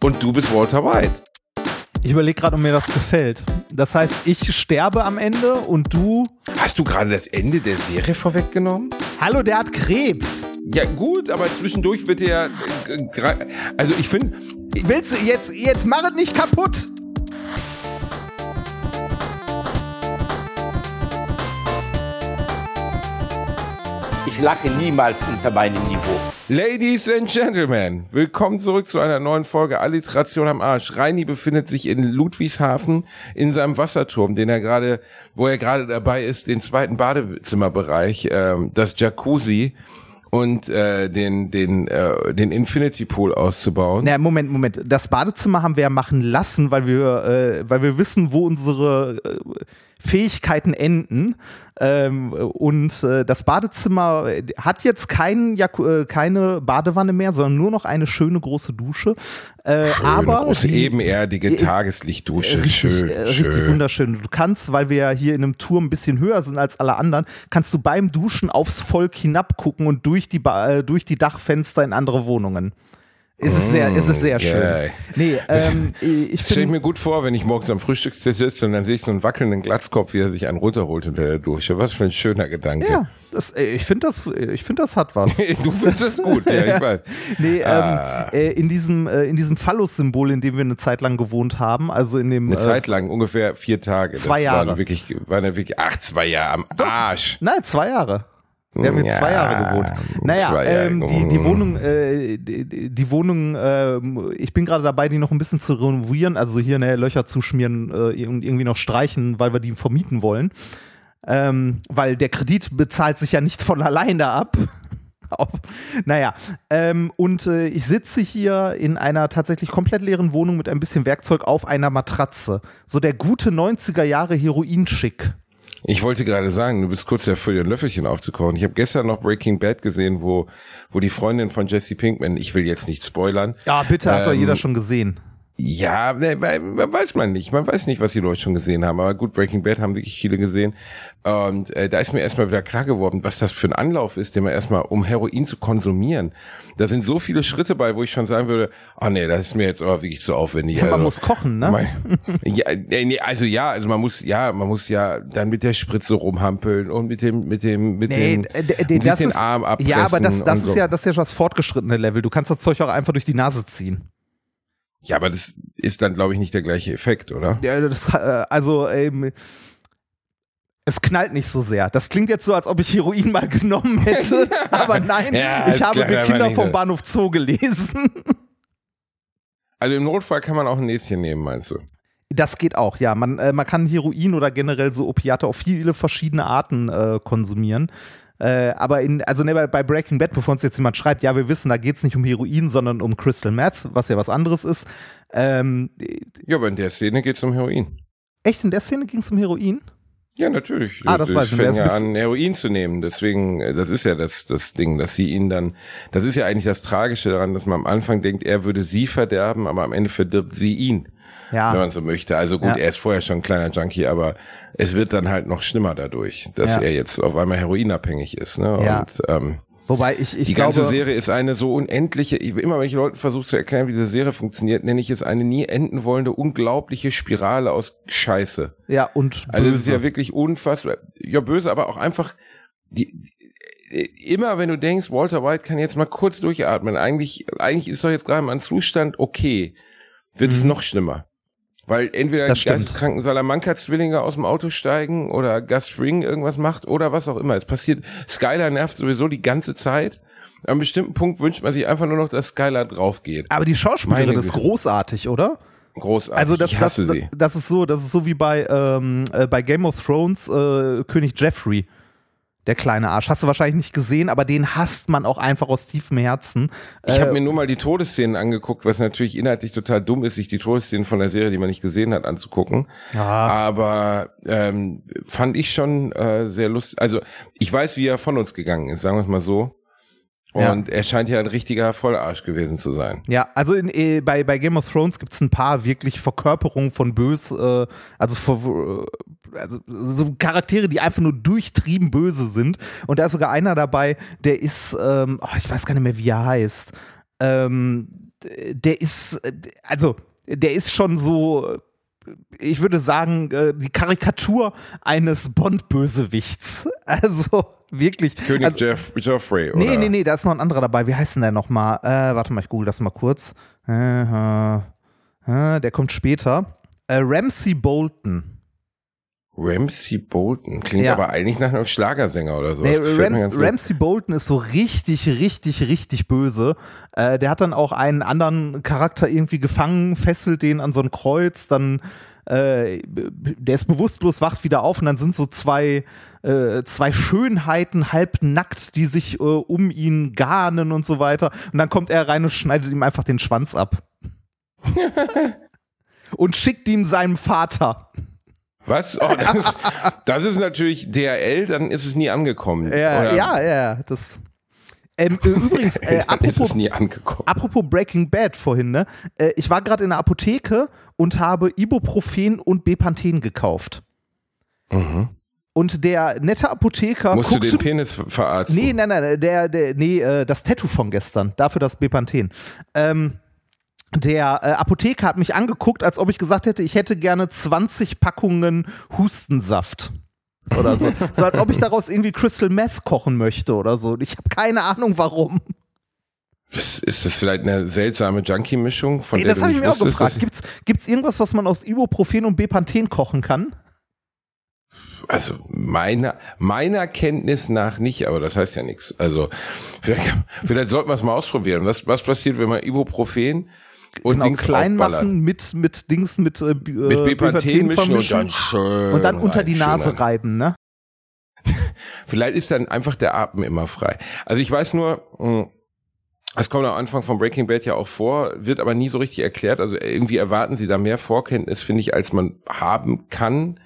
Und du bist Walter White. Ich überlege gerade, ob mir das gefällt. Das heißt, ich sterbe am Ende und du. Hast du gerade das Ende der Serie vorweggenommen? Hallo, der hat Krebs. Ja, gut, aber zwischendurch wird er. Äh, also, ich finde. Willst du jetzt, jetzt mach es nicht kaputt? Ich lache niemals unter meinem Niveau. Ladies and Gentlemen, willkommen zurück zu einer neuen Folge Alliteration am Arsch. Reini befindet sich in Ludwigshafen in seinem Wasserturm, den er gerade, wo er gerade dabei ist, den zweiten Badezimmerbereich, ähm, das Jacuzzi und äh, den den äh, den Infinity Pool auszubauen. Na, Moment, Moment. Das Badezimmer haben wir ja machen lassen, weil wir äh, weil wir wissen, wo unsere äh, Fähigkeiten enden. Ähm, und äh, das Badezimmer hat jetzt kein, äh, keine Badewanne mehr, sondern nur noch eine schöne große Dusche. Äh, schöne, aber große, die, ebenerdige Tageslichtdusche. Richtig, schön, äh, richtig schön. wunderschön. Du kannst, weil wir ja hier in einem Turm ein bisschen höher sind als alle anderen, kannst du beim Duschen aufs Volk hinabgucken und durch die, ba äh, durch die Dachfenster in andere Wohnungen. Ist es sehr, ist es sehr schön. Yeah. Nee, ähm, ich stelle mir gut vor, wenn ich morgens am Frühstückstisch sitze und dann sehe ich so einen wackelnden Glatzkopf, wie er sich einen runterholt unter der Dusche. Was für ein schöner Gedanke. Ja, das, äh, ich finde das, ich finde das hat was. du findest das gut, ja, ich weiß. nee, ah. ähm, äh, in diesem, äh, in diesem Phallus-Symbol, in dem wir eine Zeit lang gewohnt haben, also in dem. Eine äh, Zeit lang, ungefähr vier Tage. Zwei das Jahre. Waren wirklich, waren wirklich, ach, zwei Jahre am Arsch. Nein, zwei Jahre. Wir haben hier ja, zwei Jahre gewohnt. Naja, ähm, die, die Wohnung, äh, die, die Wohnung, äh, ich bin gerade dabei, die noch ein bisschen zu renovieren, also hier ne, Löcher zuschmieren äh, und irgendwie noch streichen, weil wir die vermieten wollen. Ähm, weil der Kredit bezahlt sich ja nicht von alleine ab. naja, ähm, und äh, ich sitze hier in einer tatsächlich komplett leeren Wohnung mit ein bisschen Werkzeug auf einer Matratze. So der gute 90er Jahre Heroin-Schick. Ich wollte gerade sagen, du bist kurz davor, dir ein Löffelchen aufzukochen. Ich habe gestern noch Breaking Bad gesehen, wo, wo die Freundin von Jesse Pinkman, ich will jetzt nicht spoilern. Ja, bitte, hat ähm, doch jeder schon gesehen. Ja, ne, weiß man nicht. Man weiß nicht, was die Leute schon gesehen haben. Aber gut, Breaking Bad haben wirklich viele gesehen. Und äh, da ist mir erstmal wieder klar geworden, was das für ein Anlauf ist, den man erstmal, um Heroin zu konsumieren. Da sind so viele Schritte bei, wo ich schon sagen würde, ah oh, nee, das ist mir jetzt aber wirklich zu aufwendig. Ja, man also, muss kochen, ne? Mein, ja, nee, also ja, also man muss, ja, man muss ja dann mit der Spritze rumhampeln und mit dem, mit dem, mit nee, dem, das den ist, Arm abpressen. Ja, aber das, das ist so. ja, das ist ja schon das fortgeschrittene Level. Du kannst das Zeug auch einfach durch die Nase ziehen. Ja, aber das ist dann, glaube ich, nicht der gleiche Effekt, oder? Ja, das, äh, also ähm, es knallt nicht so sehr. Das klingt jetzt so, als ob ich Heroin mal genommen hätte, aber nein, ja, ich habe für Kinder vom Bahnhof Zoo gelesen. Also im Notfall kann man auch ein Näschen nehmen, meinst du? Das geht auch, ja. Man, äh, man kann Heroin oder generell so Opiate auf viele verschiedene Arten äh, konsumieren. Äh, aber in, also ne, bei, Breaking Bad, bevor uns jetzt jemand schreibt, ja, wir wissen, da geht es nicht um Heroin, sondern um Crystal Meth, was ja was anderes ist. Ähm, ja, aber in der Szene geht es um Heroin. Echt, in der Szene ging es um Heroin? Ja, natürlich. Ah, das weiß ich. Fängt ja an, Heroin zu nehmen. Deswegen, äh, das ist ja das, das Ding, dass sie ihn dann, das ist ja eigentlich das Tragische daran, dass man am Anfang denkt, er würde sie verderben, aber am Ende verdirbt sie ihn ja. wenn man so möchte. Also gut, ja. er ist vorher schon ein kleiner Junkie, aber es wird dann halt noch schlimmer dadurch, dass ja. er jetzt auf einmal heroinabhängig ist. Ne? Ja. Und ähm, Wobei ich, ich die glaube, ganze Serie ist eine so unendliche, immer wenn ich Leuten versuche zu erklären, wie diese Serie funktioniert, nenne ich es eine nie enden wollende, unglaubliche Spirale aus Scheiße. Ja, und böse. Also es ist ja wirklich unfassbar, ja böse, aber auch einfach, die, immer wenn du denkst, Walter White kann jetzt mal kurz durchatmen, eigentlich, eigentlich ist doch jetzt gerade mal ein Zustand okay, wird es mhm. noch schlimmer. Weil entweder die geisteskranken Salamanca-Zwillinge aus dem Auto steigen oder Gus Fring irgendwas macht oder was auch immer. Es passiert, Skylar nervt sowieso die ganze Zeit. An einem bestimmten Punkt wünscht man sich einfach nur noch, dass Skylar drauf geht. Aber die Schauspielerin ist großartig, oder? Großartig. Also das, ich hasse das, sie. das ist so, das ist so wie bei, ähm, äh, bei Game of Thrones äh, König Jeffrey der kleine Arsch. Hast du wahrscheinlich nicht gesehen, aber den hasst man auch einfach aus tiefem Herzen. Ich äh, habe mir nur mal die Todesszenen angeguckt, was natürlich inhaltlich total dumm ist, sich die Todesszenen von der Serie, die man nicht gesehen hat, anzugucken. Ja. Aber ähm, fand ich schon äh, sehr lustig. Also ich weiß, wie er von uns gegangen ist, sagen wir es mal so. Und ja. er scheint ja ein richtiger Vollarsch gewesen zu sein. Ja, also in, äh, bei, bei Game of Thrones gibt es ein paar wirklich Verkörperungen von bös, äh, also, vor, äh, also so Charaktere, die einfach nur durchtrieben böse sind. Und da ist sogar einer dabei, der ist, ähm, oh, ich weiß gar nicht mehr, wie er heißt. Ähm, der ist, also der ist schon so ich würde sagen, äh, die Karikatur eines Bond-Bösewichts. Also wirklich. König also, Jeff, Geoffrey, oder? Nee, nee, nee, da ist noch ein anderer dabei. Wie heißt denn der nochmal? Äh, warte mal, ich google das mal kurz. Äh, äh, äh der kommt später. Äh, Ramsey Bolton. Ramsey Bolton klingt ja. aber eigentlich nach einem Schlagersänger oder so. Nee, Rams Ramsey Bolton ist so richtig, richtig, richtig böse. Äh, der hat dann auch einen anderen Charakter irgendwie gefangen, fesselt den an so ein Kreuz, dann äh, der ist bewusstlos, wacht wieder auf und dann sind so zwei, äh, zwei Schönheiten halb nackt, die sich äh, um ihn garnen und so weiter. Und dann kommt er rein und schneidet ihm einfach den Schwanz ab. und schickt ihn seinem Vater. Was? Oh, das, das, ist natürlich DRL, dann ist es nie angekommen. Ja, ja, ja, das. Ähm, äh, übrigens, äh, apropos, apropos, Breaking Bad vorhin, ne? Äh, ich war gerade in der Apotheke und habe Ibuprofen und Bepanthen gekauft. Mhm. Und der nette Apotheker. Musst guckte, du den Penis verarzten? Nee, nein, nein, der, der, nee, äh, das Tattoo von gestern. Dafür das Bepanthen. Ähm, der äh, Apotheker hat mich angeguckt, als ob ich gesagt hätte, ich hätte gerne 20 Packungen Hustensaft oder so. so als ob ich daraus irgendwie Crystal Meth kochen möchte oder so. Ich habe keine Ahnung warum. Ist, ist das vielleicht eine seltsame Junkie-Mischung? Von Ey, das habe ich mir auch gefragt. Gibt's, gibt's irgendwas, was man aus Ibuprofen und Bepanthen kochen kann? Also meiner meiner Kenntnis nach nicht, aber das heißt ja nichts. Also vielleicht, vielleicht sollten wir es mal ausprobieren. Was was passiert, wenn man Ibuprofen und genau, Dings klein machen mit mit Dings mit äh, mit Bepanthen mischen und dann schön und dann unter die Nase reiben, ne? Vielleicht ist dann einfach der Atem immer frei. Also ich weiß nur, hm, es kommt am Anfang von Breaking Bad ja auch vor, wird aber nie so richtig erklärt. Also irgendwie erwarten sie da mehr Vorkenntnis, finde ich, als man haben kann.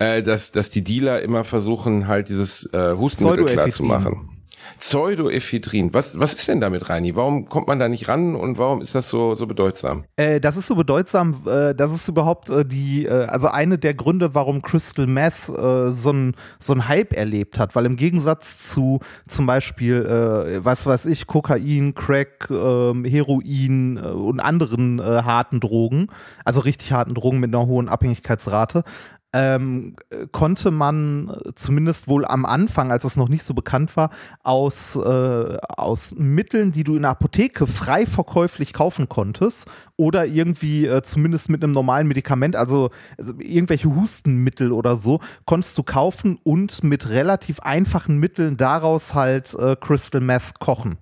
Äh, dass, dass die Dealer immer versuchen, halt dieses äh, Hustenmittel klar zu machen. Pseudoephedrin. Was, was ist denn damit, Reini? Warum kommt man da nicht ran und warum ist das so, so bedeutsam? Äh, das ist so bedeutsam, äh, das ist überhaupt äh, die, äh, also eine der Gründe, warum Crystal Meth äh, so ein so Hype erlebt hat, weil im Gegensatz zu zum Beispiel, äh, was weiß ich, Kokain, Crack, ähm, Heroin und anderen harten Drogen, also richtig harten Drogen mit einer hohen Abhängigkeitsrate, ähm, konnte man zumindest wohl am Anfang, als es noch nicht so bekannt war, aus, äh, aus Mitteln, die du in der Apotheke frei verkäuflich kaufen konntest oder irgendwie äh, zumindest mit einem normalen Medikament, also, also irgendwelche Hustenmittel oder so, konntest du kaufen und mit relativ einfachen Mitteln daraus halt äh, Crystal Meth kochen.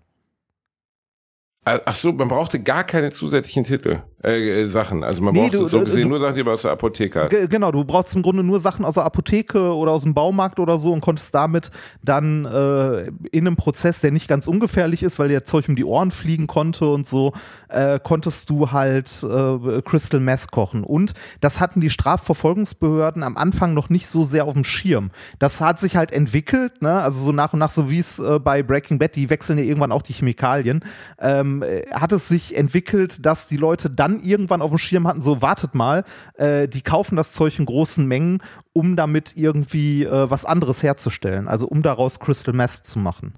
Ach so, man brauchte gar keine zusätzlichen Titel, äh, äh Sachen. Also man nee, brauchte du, so gesehen du, nur Sachen, die man aus der Apotheke hat. Genau, du brauchst im Grunde nur Sachen aus der Apotheke oder aus dem Baumarkt oder so und konntest damit dann äh, in einem Prozess, der nicht ganz ungefährlich ist, weil dir Zeug um die Ohren fliegen konnte und so, äh, konntest du halt äh, Crystal Meth kochen. Und das hatten die Strafverfolgungsbehörden am Anfang noch nicht so sehr auf dem Schirm. Das hat sich halt entwickelt, ne? also so nach und nach, so wie es äh, bei Breaking Bad, die wechseln ja irgendwann auch die Chemikalien. Ähm, hat es sich entwickelt, dass die Leute dann irgendwann auf dem Schirm hatten, so wartet mal, äh, die kaufen das Zeug in großen Mengen, um damit irgendwie äh, was anderes herzustellen, also um daraus Crystal Meth zu machen.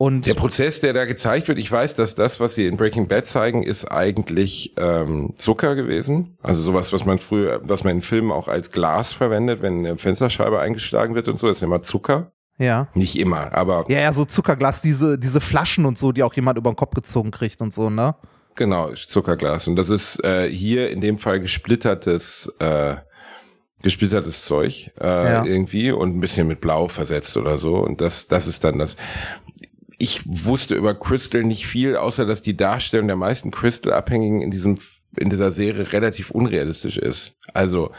Und der Prozess, der da gezeigt wird, ich weiß, dass das, was sie in Breaking Bad zeigen, ist eigentlich ähm, Zucker gewesen. Also sowas, was man früher, was man in Filmen auch als Glas verwendet, wenn eine Fensterscheibe eingeschlagen wird und so, das ist immer Zucker. Ja. Nicht immer, aber. Ja, ja, so Zuckerglas, diese, diese Flaschen und so, die auch jemand über den Kopf gezogen kriegt und so, ne? Genau, Zuckerglas. Und das ist äh, hier in dem Fall gesplittertes, äh, gesplittertes Zeug äh, ja. irgendwie und ein bisschen mit Blau versetzt oder so. Und das, das ist dann das. Ich wusste über Crystal nicht viel, außer dass die Darstellung der meisten Crystal-Abhängigen in diesem in dieser Serie relativ unrealistisch ist. Also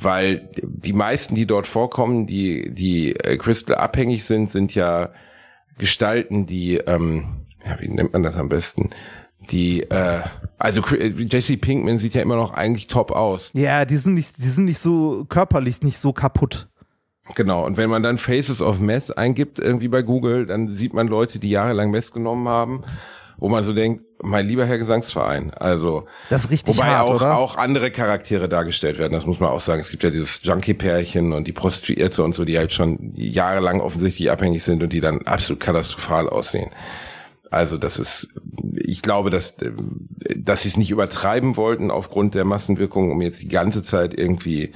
weil die meisten, die dort vorkommen, die, die äh, Crystal abhängig sind, sind ja Gestalten, die, ähm, ja, wie nennt man das am besten? Die, äh, also Jesse Pinkman sieht ja immer noch eigentlich top aus. Ja, die sind nicht, die sind nicht so körperlich nicht so kaputt. Genau, und wenn man dann Faces of Mess eingibt, irgendwie bei Google, dann sieht man Leute, die jahrelang Mess genommen haben wo man so denkt, mein lieber Herr Gesangsverein. Also das ist richtig wobei hart, auch oder? auch andere Charaktere dargestellt werden. Das muss man auch sagen. Es gibt ja dieses Junkie-Pärchen und die Prostituierte und so, die halt schon jahrelang offensichtlich abhängig sind und die dann absolut katastrophal aussehen. Also das ist, ich glaube, dass, dass sie es nicht übertreiben wollten aufgrund der Massenwirkung, um jetzt die ganze Zeit irgendwie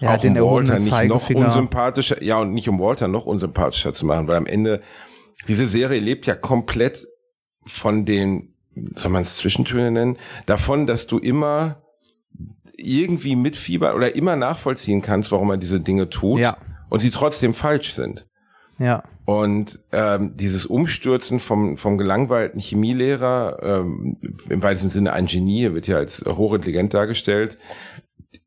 ja, auch den um Walter nicht noch unsympathischer, ja und nicht um Walter noch unsympathischer zu machen, weil am Ende diese Serie lebt ja komplett von den, soll man es Zwischentöne nennen, davon, dass du immer irgendwie mitfiebern oder immer nachvollziehen kannst, warum er diese Dinge tut ja. und sie trotzdem falsch sind. Ja. Und ähm, dieses Umstürzen vom, vom gelangweilten Chemielehrer, ähm, im weitesten Sinne ein Genie, wird ja als hochintelligent dargestellt,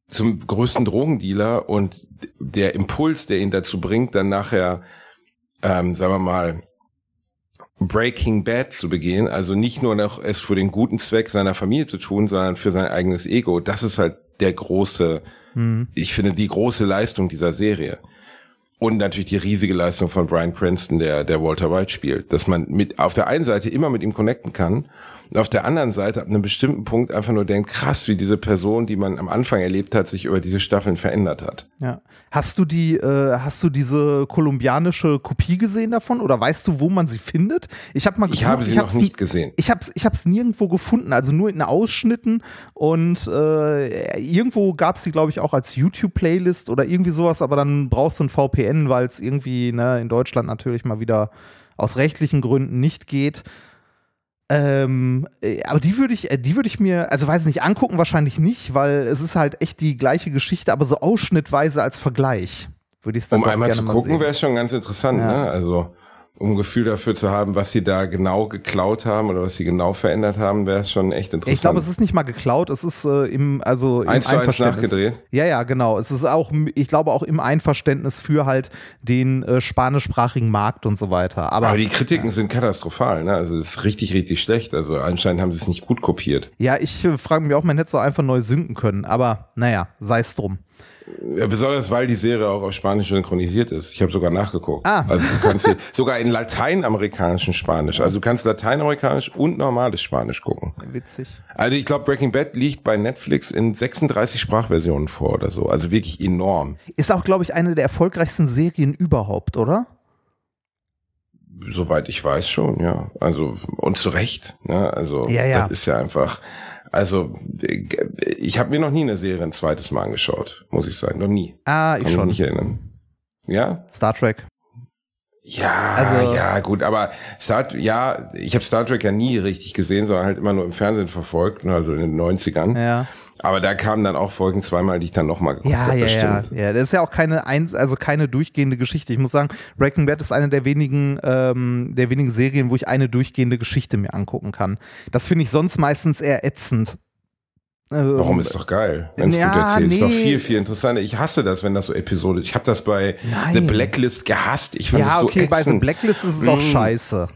zum größten Drogendealer und der Impuls, der ihn dazu bringt, dann nachher, ähm, sagen wir mal, Breaking Bad zu begehen, also nicht nur noch es für den guten Zweck seiner Familie zu tun, sondern für sein eigenes Ego. Das ist halt der große, mhm. ich finde die große Leistung dieser Serie. Und natürlich die riesige Leistung von Brian Cranston, der, der Walter White spielt, dass man mit, auf der einen Seite immer mit ihm connecten kann und auf der anderen Seite ab einem bestimmten Punkt einfach nur denkt, krass, wie diese Person, die man am Anfang erlebt hat, sich über diese Staffeln verändert hat. Ja. Hast du die, äh, hast du diese kolumbianische Kopie gesehen davon oder weißt du, wo man sie findet? Ich habe mal gesucht, Ich habe sie ich noch nicht gesehen. Ich habe es ich hab's nirgendwo gefunden, also nur in Ausschnitten und äh, irgendwo gab es sie, glaube ich, auch als YouTube-Playlist oder irgendwie sowas, aber dann brauchst du ein VPN, weil es irgendwie ne, in Deutschland natürlich mal wieder aus rechtlichen Gründen nicht geht. Ähm, äh, aber die würde ich, äh, die würde ich mir, also weiß nicht, angucken wahrscheinlich nicht, weil es ist halt echt die gleiche Geschichte, aber so ausschnittweise als Vergleich würde ich es dann Um einmal zu gucken, wäre schon ganz interessant, ja. ne? Also um ein Gefühl dafür zu haben, was sie da genau geklaut haben oder was sie genau verändert haben, wäre schon echt interessant. Ich glaube, es ist nicht mal geklaut, es ist äh, im also im eins zu eins nachgedreht. Ja, ja, genau. Es ist auch, ich glaube auch im Einverständnis für halt den äh, spanischsprachigen Markt und so weiter. Aber, Aber die Kritiken ja. sind katastrophal, ne? Also es ist richtig, richtig schlecht. Also anscheinend haben sie es nicht gut kopiert. Ja, ich äh, frage mich auch, man hätte es auch einfach neu synken können. Aber naja, sei es drum. Ja, besonders weil die Serie auch auf Spanisch synchronisiert ist. Ich habe sogar nachgeguckt. Ah. Also du kannst hier, sogar in lateinamerikanischen Spanisch. Also du kannst lateinamerikanisch und normales Spanisch gucken. Witzig. Also ich glaube, Breaking Bad liegt bei Netflix in 36 Sprachversionen vor oder so. Also wirklich enorm. Ist auch, glaube ich, eine der erfolgreichsten Serien überhaupt, oder? Soweit ich weiß schon, ja. Also und zu Recht. Ne? Also ja, ja. das ist ja einfach also ich habe mir noch nie eine Serie ein zweites Mal angeschaut, muss ich sagen, noch nie. Ah, ich Kann schon. Mich nicht erinnern. Ja? Star Trek. Ja, also, ja, gut, aber Star, ja, ich habe Star Trek ja nie richtig gesehen, sondern halt immer nur im Fernsehen verfolgt, also in den 90ern. Ja. Aber da kamen dann auch Folgen zweimal, die ich dann nochmal geguckt ja, habe. Ja, ja, ja. Das ist ja auch keine eins, also keine durchgehende Geschichte. Ich muss sagen, Breaking Bad ist eine der wenigen, ähm, der wenigen Serien, wo ich eine durchgehende Geschichte mir angucken kann. Das finde ich sonst meistens eher ätzend. Warum ist doch geil, wenn es ja, gut erzählt. Nee. Ist doch viel, viel interessanter. Ich hasse das, wenn das so Episode. Ich habe das bei Nein. The Blacklist gehasst. Ich fand ja, das so okay, ätzend. bei The Blacklist ist es auch mm. scheiße.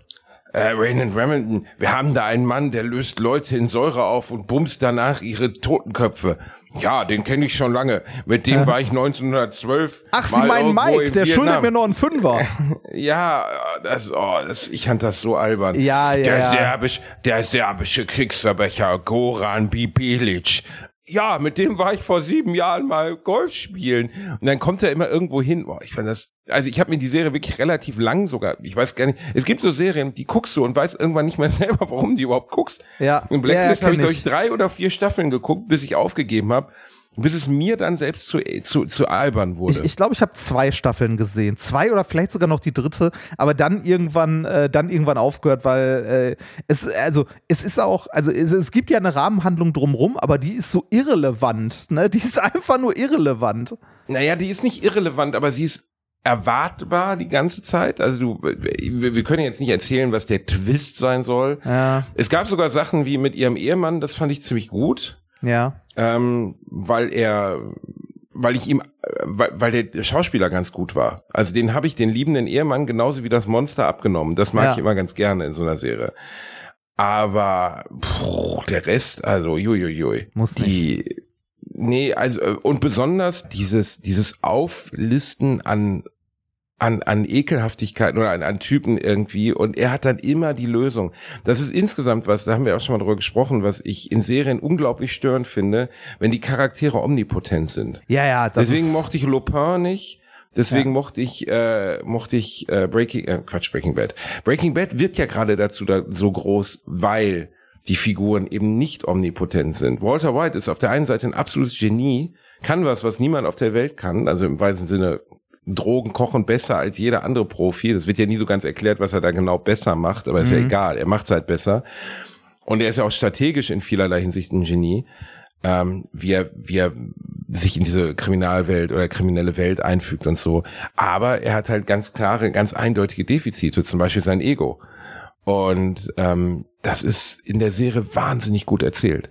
Äh, Raymond Remington, wir haben da einen Mann, der löst Leute in Säure auf und bumst danach ihre Totenköpfe. Ja, den kenne ich schon lange. Mit dem war ich 1912. Ach, Sie meinen Mike, der Vietnam. schuldet mir noch einen Fünfer. ja, das, oh, das, ich fand das so albern. Ja, ja. Der, ja. Serbisch, der serbische Kriegsverbrecher Goran Bibilic ja, mit dem war ich vor sieben Jahren mal Golf spielen. Und dann kommt er immer irgendwo hin. Boah, ich fand das, also ich habe mir die Serie wirklich relativ lang sogar, ich weiß gar nicht, es gibt so Serien, die guckst du und weißt irgendwann nicht mehr selber, warum die überhaupt guckst. Ja. In Blacklist ja, habe ich, ich, drei oder vier Staffeln geguckt, bis ich aufgegeben habe bis es mir dann selbst zu, zu, zu albern wurde. Ich glaube, ich, glaub, ich habe zwei Staffeln gesehen. Zwei oder vielleicht sogar noch die dritte, aber dann irgendwann, äh, dann irgendwann aufgehört, weil äh, es, also es ist auch, also es, es gibt ja eine Rahmenhandlung drumrum, aber die ist so irrelevant. Ne? Die ist einfach nur irrelevant. Naja, die ist nicht irrelevant, aber sie ist erwartbar die ganze Zeit. Also du, wir können jetzt nicht erzählen, was der Twist sein soll. Ja. Es gab sogar Sachen wie mit ihrem Ehemann, das fand ich ziemlich gut. Ja. Ähm, weil er, weil ich ihm, weil, weil der Schauspieler ganz gut war. Also den habe ich den liebenden Ehemann genauso wie das Monster abgenommen. Das mag ja. ich immer ganz gerne in so einer Serie. Aber pff, der Rest, also juiuiui. Muss nicht. Die, nee, also und besonders dieses dieses Auflisten an an, an Ekelhaftigkeiten oder an, an Typen irgendwie und er hat dann immer die Lösung. Das ist insgesamt was, da haben wir auch schon mal drüber gesprochen, was ich in Serien unglaublich störend finde, wenn die Charaktere omnipotent sind. Ja, ja. Deswegen mochte ich Lupin nicht. Deswegen ja. mochte ich, äh, mochte ich äh, Breaking, äh, Quatsch, Breaking Bad. Breaking Bad wird ja gerade dazu da, so groß, weil die Figuren eben nicht omnipotent sind. Walter White ist auf der einen Seite ein absolutes Genie, kann was, was niemand auf der Welt kann, also im weitesten Sinne Drogen kochen besser als jeder andere Profi. Das wird ja nie so ganz erklärt, was er da genau besser macht, aber mhm. ist ja mhm. egal, er macht es halt besser. Und er ist ja auch strategisch in vielerlei Hinsicht ein Genie, ähm, wie, er, wie er sich in diese Kriminalwelt oder kriminelle Welt einfügt und so. Aber er hat halt ganz klare, ganz eindeutige Defizite, zum Beispiel sein Ego. Und ähm, das ist in der Serie wahnsinnig gut erzählt.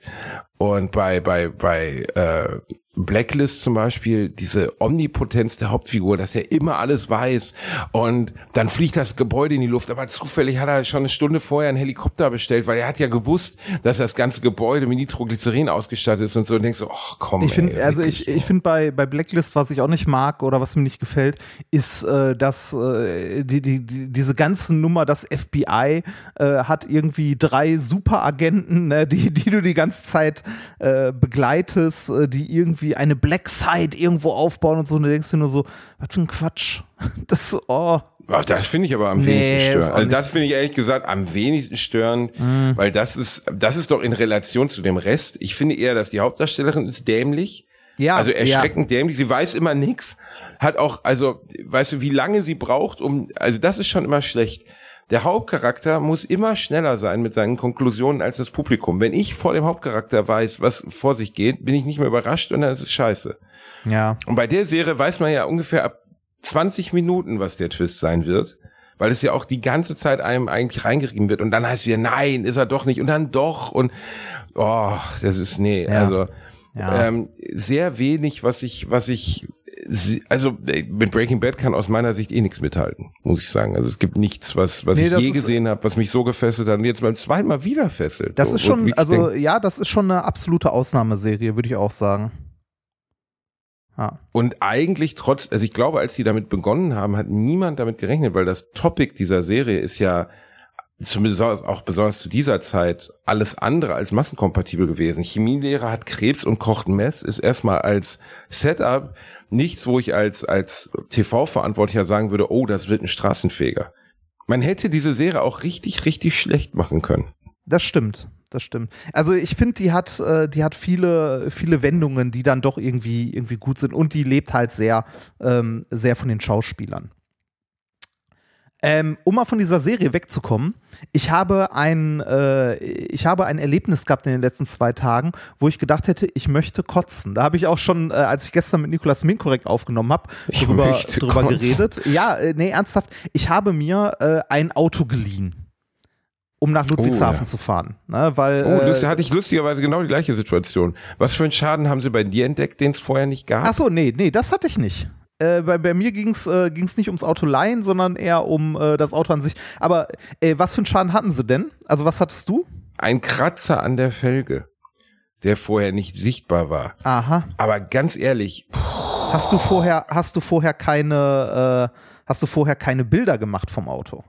Und bei, bei, bei äh, Blacklist zum Beispiel, diese Omnipotenz der Hauptfigur, dass er immer alles weiß und dann fliegt das Gebäude in die Luft, aber zufällig hat er schon eine Stunde vorher einen Helikopter bestellt, weil er hat ja gewusst, dass das ganze Gebäude mit Nitroglycerin ausgestattet ist und so und denkst so, ach komm. Ich finde, also ich, ich finde bei, bei Blacklist, was ich auch nicht mag oder was mir nicht gefällt, ist, äh, dass äh, die, die, die, diese ganze Nummer, das FBI äh, hat irgendwie drei Superagenten, ne, die, die du die ganze Zeit äh, begleitest, äh, die irgendwie irgendwie eine Black Side irgendwo aufbauen und so. Und du denkst dir nur so, was für ein Quatsch. Das ist, oh. Ach, das finde ich aber am nee, wenigsten störend. Also das finde ich ehrlich gesagt am wenigsten störend, mhm. weil das ist, das ist doch in Relation zu dem Rest. Ich finde eher, dass die Hauptdarstellerin ist dämlich. Ja. Also erschreckend ja. dämlich. Sie weiß immer nichts. Hat auch, also, weißt du, wie lange sie braucht, um, also das ist schon immer schlecht der Hauptcharakter muss immer schneller sein mit seinen Konklusionen als das Publikum. Wenn ich vor dem Hauptcharakter weiß, was vor sich geht, bin ich nicht mehr überrascht und dann ist es scheiße. Ja. Und bei der Serie weiß man ja ungefähr ab 20 Minuten, was der Twist sein wird. Weil es ja auch die ganze Zeit einem eigentlich reingerieben wird und dann heißt wieder, nein, ist er doch nicht und dann doch und oh, das ist nee, ja. also ja. Ähm, sehr wenig, was ich, was ich also äh, mit Breaking Bad kann aus meiner Sicht eh nichts mithalten, muss ich sagen. Also es gibt nichts, was, was nee, ich je gesehen habe, was mich so gefesselt hat und jetzt beim zweiten Mal wieder fesselt. Das so, ist schon, also denk, ja, das ist schon eine absolute Ausnahmeserie, würde ich auch sagen. Ja. Und eigentlich trotz, also ich glaube, als sie damit begonnen haben, hat niemand damit gerechnet, weil das Topic dieser Serie ist ja zumindest auch besonders zu dieser Zeit alles andere als massenkompatibel gewesen. Chemielehrer hat Krebs und kocht Mess ist erstmal als Setup nichts, wo ich als, als TV-Verantwortlicher sagen würde, oh, das wird ein Straßenfeger. Man hätte diese Serie auch richtig, richtig schlecht machen können. Das stimmt. Das stimmt. Also ich finde, die hat, äh, die hat viele, viele Wendungen, die dann doch irgendwie, irgendwie gut sind und die lebt halt sehr, ähm, sehr von den Schauspielern. Ähm, um mal von dieser Serie wegzukommen, ich habe ein, äh, ich habe ein Erlebnis gehabt in den letzten zwei Tagen, wo ich gedacht hätte, ich möchte kotzen. Da habe ich auch schon, äh, als ich gestern mit Nikolas Minkorrekt aufgenommen habe, drüber, drüber geredet. Ja, äh, nee, ernsthaft. Ich habe mir äh, ein Auto geliehen um nach Ludwigshafen oh, ja. zu fahren. Ne, weil, oh, lustig, äh, hatte ich lustigerweise genau die gleiche Situation. Was für einen Schaden haben sie bei dir entdeckt, den es vorher nicht gab? Ach so, nee, nee, das hatte ich nicht. Äh, bei, bei, mir ging es äh, nicht ums Auto leihen, sondern eher um äh, das Auto an sich. Aber äh, was für einen Schaden hatten sie denn? Also was hattest du? Ein Kratzer an der Felge, der vorher nicht sichtbar war. Aha. Aber ganz ehrlich. Hast du vorher, hast du vorher keine, äh, hast du vorher keine Bilder gemacht vom Auto?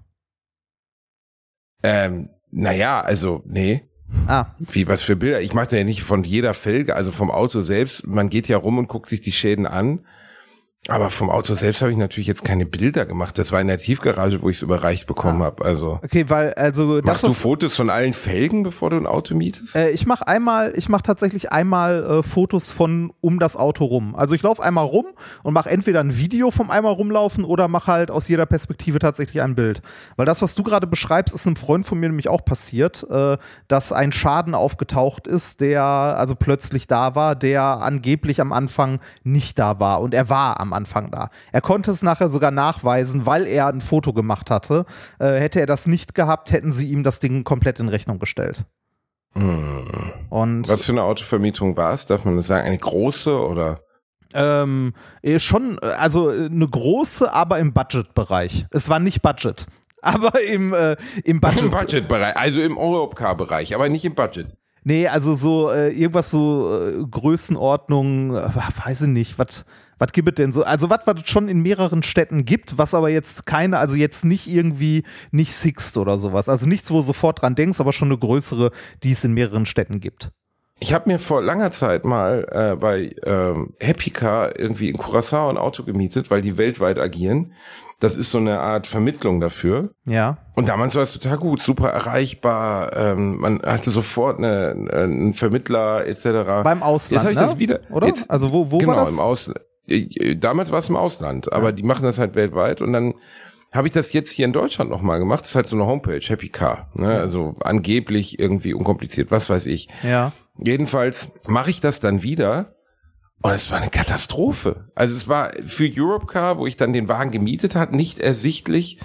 Ähm, naja, also, nee. Ah. Wie, was für Bilder? Ich mache ja nicht von jeder Felge, also vom Auto selbst. Man geht ja rum und guckt sich die Schäden an. Aber vom Auto selbst habe ich natürlich jetzt keine Bilder gemacht. Das war in der Tiefgarage, wo ich es überreicht bekommen ah. habe. Also okay, weil also machst du Fotos von allen Felgen, bevor du ein Auto mietest? Äh, ich mache einmal, ich mache tatsächlich einmal äh, Fotos von um das Auto rum. Also ich laufe einmal rum und mache entweder ein Video vom einmal rumlaufen oder mache halt aus jeder Perspektive tatsächlich ein Bild. Weil das, was du gerade beschreibst, ist einem Freund von mir nämlich auch passiert, äh, dass ein Schaden aufgetaucht ist, der also plötzlich da war, der angeblich am Anfang nicht da war und er war am Anfang da. Er konnte es nachher sogar nachweisen, weil er ein Foto gemacht hatte. Äh, hätte er das nicht gehabt, hätten sie ihm das Ding komplett in Rechnung gestellt. Hm. Und Was für eine Autovermietung war es? Darf man das sagen? Eine große oder? Ähm, eh, schon, also eine große, aber im Budgetbereich. Es war nicht Budget, aber im, äh, im Budget. Im Budgetbereich, also im Europcar-Bereich, aber nicht im Budget. Nee, also so äh, irgendwas so äh, Größenordnung, äh, weiß ich nicht, was was gibt es denn so? Also, was es schon in mehreren Städten gibt, was aber jetzt keine, also jetzt nicht irgendwie, nicht Sixt oder sowas. Also nichts, wo du sofort dran denkst, aber schon eine größere, die es in mehreren Städten gibt. Ich habe mir vor langer Zeit mal äh, bei ähm, Happy Car irgendwie in Curaçao ein Auto gemietet, weil die weltweit agieren. Das ist so eine Art Vermittlung dafür. Ja. Und damals war es total gut, super erreichbar. Ähm, man hatte sofort eine, einen Vermittler etc. Beim Ausland, Jetzt habe ich ne? das wieder. Oder? Jetzt, also wo, wo genau, war das? im Ausland. Damals war es im Ausland, aber die machen das halt weltweit und dann habe ich das jetzt hier in Deutschland nochmal gemacht. Das ist halt so eine Homepage, Happy Car. Ne? Also angeblich irgendwie unkompliziert, was weiß ich. Ja. Jedenfalls mache ich das dann wieder und es war eine Katastrophe. Also es war für Europcar, wo ich dann den Wagen gemietet hat, nicht ersichtlich,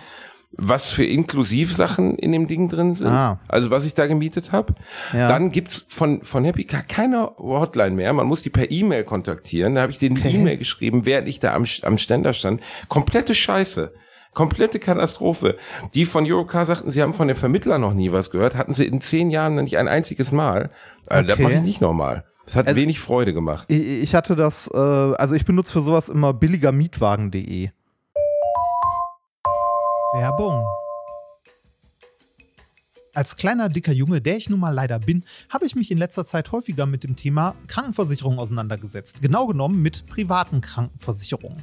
was für Inklusivsachen in dem Ding drin sind. Ah. Also was ich da gemietet habe. Ja. Dann gibt's von, von Happy Car keine Hotline mehr. Man muss die per E-Mail kontaktieren. Da habe ich denen die E-Mail geschrieben, während ich da am, am Ständer stand. Komplette Scheiße. Komplette Katastrophe. Die von Eurocar sagten, sie haben von dem Vermittler noch nie was gehört, hatten sie in zehn Jahren nicht ein einziges Mal. Also Das Okay. mache ich nicht normal. Das hat Also- wenig Freude gemacht. Ich, ich hatte das, äh, also ich benutze für sowas immer billigermietwagen.de. Werbung. Als kleiner, dicker Junge, der ich nun mal leider bin, habe ich mich in letzter Zeit häufiger mit dem Thema Krankenversicherung auseinandergesetzt. Genau genommen mit privaten Krankenversicherungen.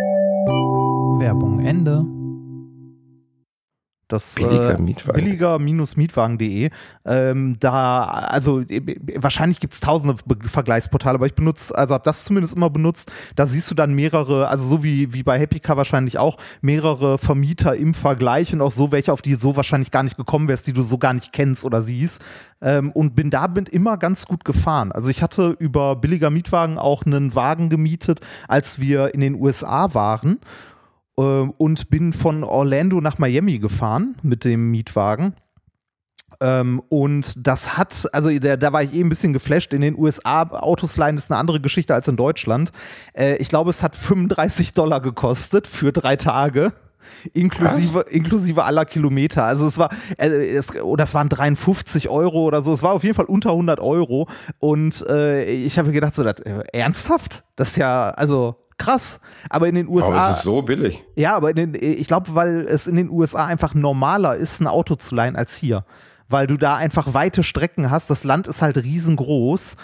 Werbung Ende. Das Billiger äh, Mietwagen. billiger-mietwagen.de. Ähm, da, also äh, wahrscheinlich gibt es tausende Be Vergleichsportale, aber ich benutze, also habe das zumindest immer benutzt. Da siehst du dann mehrere, also so wie, wie bei Happy Car wahrscheinlich auch, mehrere Vermieter im Vergleich und auch so welche, auf die so wahrscheinlich gar nicht gekommen wärst, die du so gar nicht kennst oder siehst. Ähm, und bin damit immer ganz gut gefahren. Also ich hatte über billiger Mietwagen auch einen Wagen gemietet, als wir in den USA waren und bin von Orlando nach Miami gefahren mit dem Mietwagen. Ähm, und das hat, also da, da war ich eh ein bisschen geflasht. In den USA Autos leihen ist eine andere Geschichte als in Deutschland. Äh, ich glaube, es hat 35 Dollar gekostet für drei Tage. Inklusive, inklusive aller Kilometer. Also es war, äh, es, oh, das waren 53 Euro oder so. Es war auf jeden Fall unter 100 Euro. Und äh, ich habe gedacht, so, das, äh, ernsthaft? Das ist ja, also krass. Aber in den USA. Aber es ist so billig. Ja, aber in den, ich glaube, weil es in den USA einfach normaler ist, ein Auto zu leihen als hier. Weil du da einfach weite Strecken hast. Das Land ist halt riesengroß.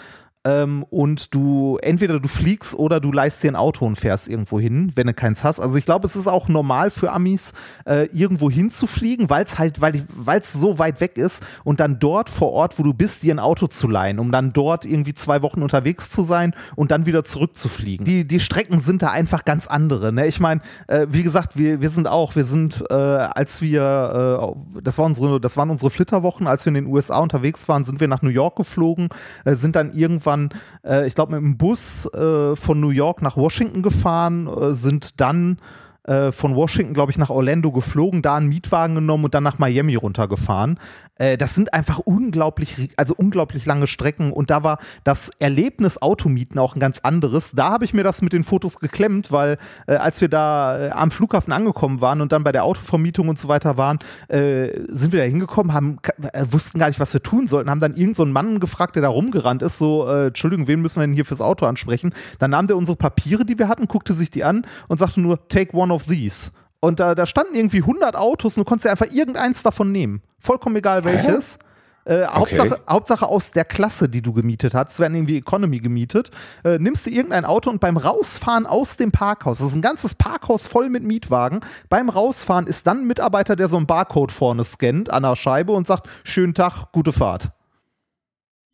Ähm, und du, entweder du fliegst oder du leihst dir ein Auto und fährst irgendwo hin, wenn du keins hast. Also ich glaube, es ist auch normal für Amis, äh, irgendwo hinzufliegen, weil es halt, weil es so weit weg ist und dann dort vor Ort, wo du bist, dir ein Auto zu leihen, um dann dort irgendwie zwei Wochen unterwegs zu sein und dann wieder zurückzufliegen. Die, die Strecken sind da einfach ganz andere. Ne? Ich meine, äh, wie gesagt, wir, wir sind auch, wir sind, äh, als wir, äh, das, war unsere, das waren unsere Flitterwochen, als wir in den USA unterwegs waren, sind wir nach New York geflogen, äh, sind dann irgendwann, äh, ich glaube, mit dem Bus äh, von New York nach Washington gefahren, äh, sind dann äh, von Washington, glaube ich, nach Orlando geflogen, da einen Mietwagen genommen und dann nach Miami runtergefahren. Äh, das sind einfach unglaublich, also unglaublich lange Strecken und da war das Erlebnis Automieten auch ein ganz anderes. Da habe ich mir das mit den Fotos geklemmt, weil äh, als wir da äh, am Flughafen angekommen waren und dann bei der Autovermietung und so weiter waren, äh, sind wir da hingekommen, haben, äh, wussten gar nicht, was wir tun sollten, haben dann irgendeinen so Mann gefragt, der da rumgerannt ist, so, Entschuldigung, wen müssen wir denn hier fürs Auto ansprechen? Dann nahm der unsere Papiere, die wir hatten, guckte sich die an und sagte nur, take one of these. Und da, da standen irgendwie 100 Autos und du konntest dir einfach irgendeins davon nehmen. Vollkommen egal welches. Äh, Hauptsache, okay. Hauptsache aus der Klasse, die du gemietet hast, es werden irgendwie Economy gemietet, äh, nimmst du irgendein Auto und beim Rausfahren aus dem Parkhaus, das ist ein ganzes Parkhaus voll mit Mietwagen, beim Rausfahren ist dann ein Mitarbeiter, der so einen Barcode vorne scannt an der Scheibe und sagt, schönen Tag, gute Fahrt.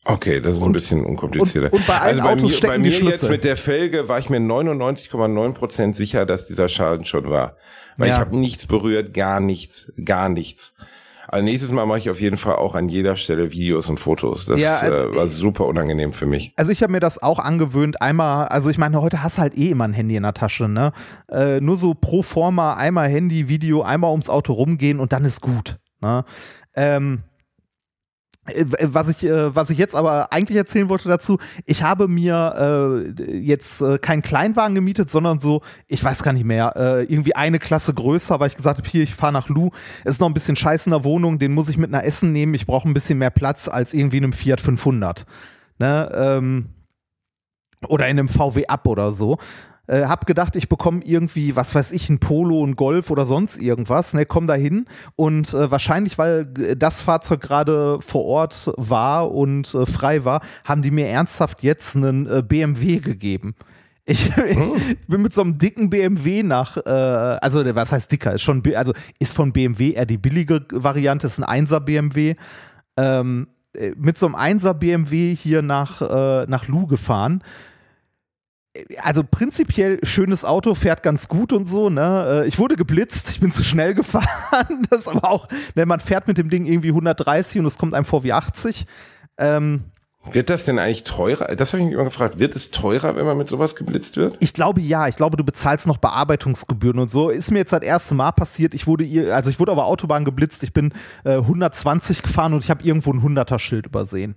Okay, das ist und, ein bisschen unkomplizierter. Und, und bei allen also bei Autos mir, stecken bei mir die jetzt mit der Felge war ich mir 99,9% sicher, dass dieser Schaden schon war. Weil ja. ich habe nichts berührt, gar nichts, gar nichts. Also nächstes Mal mache ich auf jeden Fall auch an jeder Stelle Videos und Fotos. Das ja, also, äh, war super unangenehm für mich. Also ich habe mir das auch angewöhnt. Einmal, also ich meine, heute hast du halt eh immer ein Handy in der Tasche, ne? Äh, nur so pro forma einmal Handy, Video, einmal ums Auto rumgehen und dann ist gut. Ne? Ähm, äh, was ich, äh, was ich jetzt aber eigentlich erzählen wollte dazu, ich habe mir äh, jetzt äh, keinen Kleinwagen gemietet, sondern so, ich weiß gar nicht mehr, äh, irgendwie eine Klasse größer, weil ich gesagt habe, hier, ich fahre nach Lu, ist noch ein bisschen scheiß in der Wohnung, den muss ich mit nach Essen nehmen, ich brauche ein bisschen mehr Platz als irgendwie in einem Fiat 500. Ne, ähm, oder in einem VW Up oder so. Äh, hab gedacht, ich bekomme irgendwie, was weiß ich, ein Polo, ein Golf oder sonst irgendwas. Ne, komm da hin und äh, wahrscheinlich, weil das Fahrzeug gerade vor Ort war und äh, frei war, haben die mir ernsthaft jetzt einen äh, BMW gegeben. Ich, ich, bin mit so einem dicken BMW nach, äh, also was heißt dicker, ist schon, also ist von BMW eher die billige Variante, ist ein 1er BMW. Ähm, äh, mit so einem 1er BMW hier nach, äh, nach Lu gefahren also prinzipiell schönes Auto, fährt ganz gut und so, ne? Äh, ich wurde geblitzt, ich bin zu schnell gefahren. Das ist aber auch, ne, man fährt mit dem Ding irgendwie 130 und es kommt einem vor wie 80. Ähm, wird das denn eigentlich teurer? Das habe ich mich immer gefragt. Wird es teurer, wenn man mit sowas geblitzt wird? Ich glaube ja. Ich glaube, du bezahlst noch Bearbeitungsgebühren und so. Ist mir jetzt das erste Mal passiert. Ich wurde, also ich wurde aber Autobahn geblitzt. Ich bin äh, 120 gefahren und ich habe irgendwo ein 100er Schild übersehen.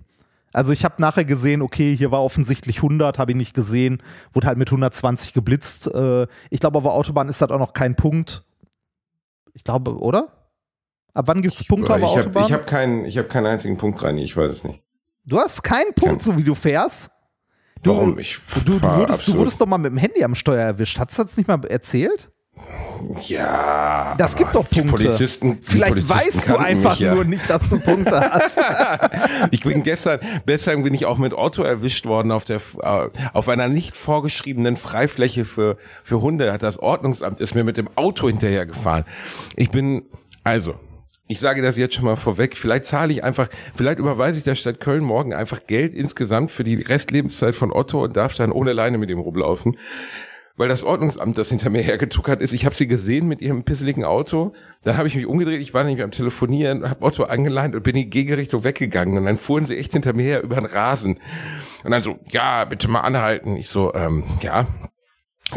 Also ich habe nachher gesehen, okay, hier war offensichtlich 100, habe ich nicht gesehen, wurde halt mit 120 geblitzt. Äh, ich glaube, aber Autobahn ist halt auch noch kein Punkt. Ich glaube, oder? Ab wann gibt es Punkte auf Autobahn? ich habe keinen, hab keinen einzigen Punkt rein, ich weiß es nicht. Du hast keinen Punkt, Kein. so wie du fährst? Du, Warum? Ich du, du, wurdest, du wurdest doch mal mit dem Handy am Steuer erwischt. Hast du das nicht mal erzählt? Ja. Das gibt doch Punkte. Polizisten, Vielleicht Polizisten weißt du einfach ja. nur nicht, dass du Punkte hast. ich bin gestern, gestern bin ich auch mit Otto erwischt worden auf der, äh, auf einer nicht vorgeschriebenen Freifläche für, für Hunde. Hat das Ordnungsamt ist mir mit dem Auto hinterhergefahren. Ich bin, also, ich sage das jetzt schon mal vorweg, vielleicht zahle ich einfach, vielleicht überweise ich der Stadt Köln morgen einfach Geld insgesamt für die Restlebenszeit von Otto und darf dann ohne Leine mit ihm rumlaufen weil das Ordnungsamt, das hinter mir hergetuckert ist, ich habe sie gesehen mit ihrem pisseligen Auto, dann habe ich mich umgedreht, ich war nämlich am Telefonieren, habe Otto angeleint und bin in die Gegenrichtung weggegangen und dann fuhren sie echt hinter mir her über den Rasen und dann so, ja, bitte mal anhalten. Ich so, ähm, ja,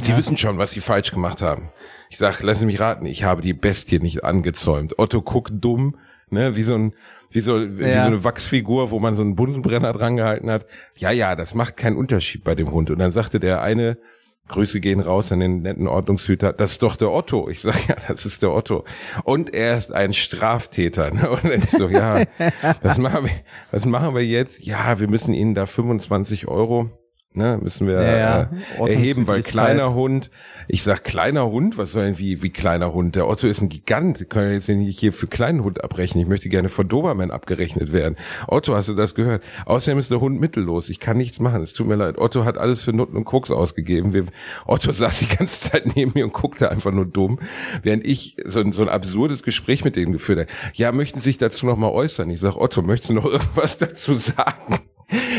Sie ja. wissen schon, was Sie falsch gemacht haben. Ich sag, lassen Sie mich raten, ich habe die Bestie nicht angezäumt. Otto guckt dumm, ne, wie so ein wie so, ja. wie so eine Wachsfigur, wo man so einen Bunsenbrenner dran gehalten hat. Ja, ja, das macht keinen Unterschied bei dem Hund. Und dann sagte der eine Grüße gehen raus an den netten Ordnungshüter. Das ist doch der Otto. Ich sage, ja, das ist der Otto. Und er ist ein Straftäter. Ne? Und ich so, ja, was machen wir, was machen wir jetzt? Ja, wir müssen Ihnen da 25 Euro ne, müssen wir ja. Äh, erheben, weil kleiner Hund, ich sag kleiner Hund, was soll denn wie, wie kleiner Hund? Der Otto ist ein Gigant, können wir jetzt nicht hier für kleinen Hund abrechnen. Ich möchte gerne von Dobermann abgerechnet werden. Otto, hast du das gehört? Außerdem ist der Hund mittellos. Ich kann nichts machen. Es tut mir leid. Otto hat alles für Nutten und Koks ausgegeben. Wir, Otto saß die ganze Zeit neben mir und guckte einfach nur dumm, während ich so, ein so ein absurdes Gespräch mit denen geführt habe. Ja, möchten Sie sich dazu noch mal äußern? Ich sag, Otto, möchtest du noch irgendwas dazu sagen?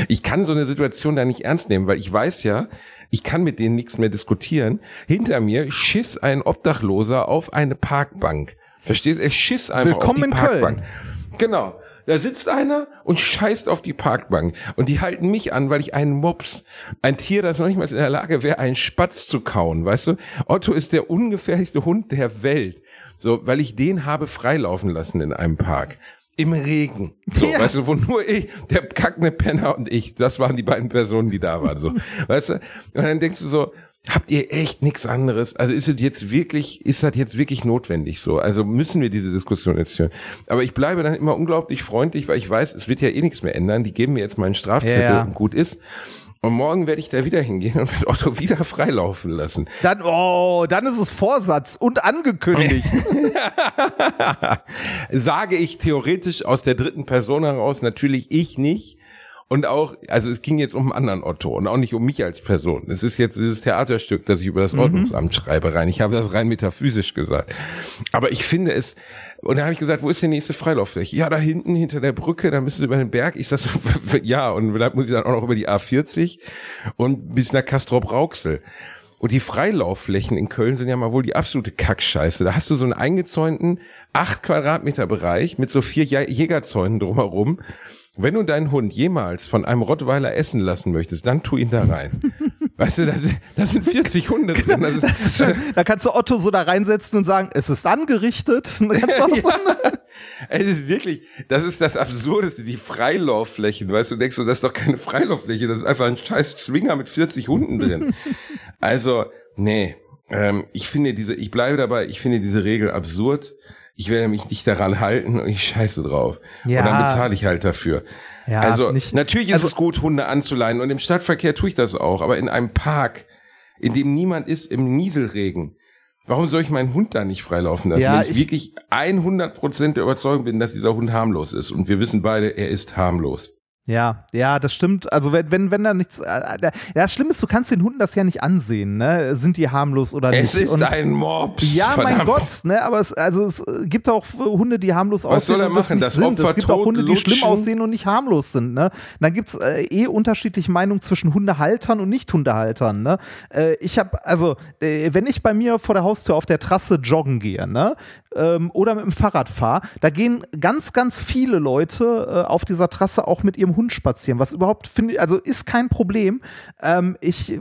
Ich kann so eine Situation da nicht ernst nehmen, weil ich weiß ja, ich kann mit denen nichts mehr diskutieren. Hinter mir schiss ein Obdachloser auf eine Parkbank. Verstehst? Er schiss einfach Willkommen auf die Parkbank. Köln. Genau. Da sitzt einer und scheißt auf die Parkbank. Und die halten mich an, weil ich einen Mops, ein Tier, das noch nicht mal in der Lage wäre, einen Spatz zu kauen, weißt du? Otto ist der ungefährlichste Hund der Welt. So, weil ich den habe freilaufen lassen in einem Park im Regen. So, ja. weißt du, wo nur ich, der kackende Penner und ich, das waren die beiden Personen, die da waren, so. weißt du? Und dann denkst du so, habt ihr echt nichts anderes? Also ist es jetzt wirklich, ist das jetzt wirklich notwendig so? Also müssen wir diese Diskussion jetzt führen? Aber ich bleibe dann immer unglaublich freundlich, weil ich weiß, es wird ja eh nichts mehr ändern. Die geben mir jetzt meinen Strafzettel ja, ja. und gut ist. Und morgen werde ich da wieder hingehen und werde Otto wieder freilaufen lassen. Dann, oh, dann ist es Vorsatz und angekündigt. Sage ich theoretisch aus der dritten Person heraus, natürlich ich nicht. Und auch, also es ging jetzt um einen anderen Otto und auch nicht um mich als Person. Es ist jetzt dieses Theaterstück, das ich über das mhm. Ordnungsamt schreibe rein. Ich habe das rein metaphysisch gesagt. Aber ich finde es, und da habe ich gesagt, wo ist die nächste Freilauffläche? Ja, da hinten, hinter der Brücke, da müssen Sie über den Berg. Ich sag so, ja, und vielleicht muss ich dann auch noch über die A40 und bis nach Castrop-Rauxel. Und die Freilaufflächen in Köln sind ja mal wohl die absolute Kackscheiße. Da hast du so einen eingezäunten acht Quadratmeter Bereich mit so vier Jägerzäunen drumherum. Wenn du deinen Hund jemals von einem Rottweiler essen lassen möchtest, dann tu ihn da rein. weißt du, da sind, da sind 40 Hunde drin. Das ist, das ist schon, da kannst du Otto so da reinsetzen und sagen, es ist angerichtet. ja, es ist wirklich, das ist das Absurdeste, die Freilaufflächen. Weißt du, denkst du, das ist doch keine Freilauffläche, das ist einfach ein scheiß Zwinger mit 40 Hunden drin. also, nee. Ähm, ich finde diese, ich bleibe dabei, ich finde diese Regel absurd ich werde mich nicht daran halten und ich scheiße drauf. Ja. Und dann bezahle ich halt dafür. Ja, also nicht, natürlich ist also, es gut, Hunde anzuleihen und im Stadtverkehr tue ich das auch, aber in einem Park, in dem niemand ist, im Nieselregen, warum soll ich meinen Hund da nicht freilaufen lassen, ja, wenn ich, ich wirklich 100 Prozent der Überzeugung bin, dass dieser Hund harmlos ist und wir wissen beide, er ist harmlos. Ja, ja, das stimmt. Also wenn, wenn, wenn da nichts. Äh, das Schlimme ist, du kannst den Hunden das ja nicht ansehen, ne? Sind die harmlos oder nicht? Es ist und, ein Mops. Ja, verdammt. mein Gott, ne? Aber es, also es gibt auch Hunde, die harmlos Was aussehen. Was soll er machen? Das sind. Es gibt auch Hunde, die schlimm aussehen und nicht harmlos sind, ne? Dann gibt's äh, eh unterschiedliche Meinungen zwischen Hundehaltern und Nicht-Hundehaltern, ne? Äh, ich habe, also, äh, wenn ich bei mir vor der Haustür auf der Trasse joggen gehe, ne? Ähm, oder mit dem Fahrrad fahre, da gehen ganz, ganz viele Leute äh, auf dieser Trasse auch mit ihrem Hund spazieren, was überhaupt finde, also ist kein Problem. Ähm, ich äh,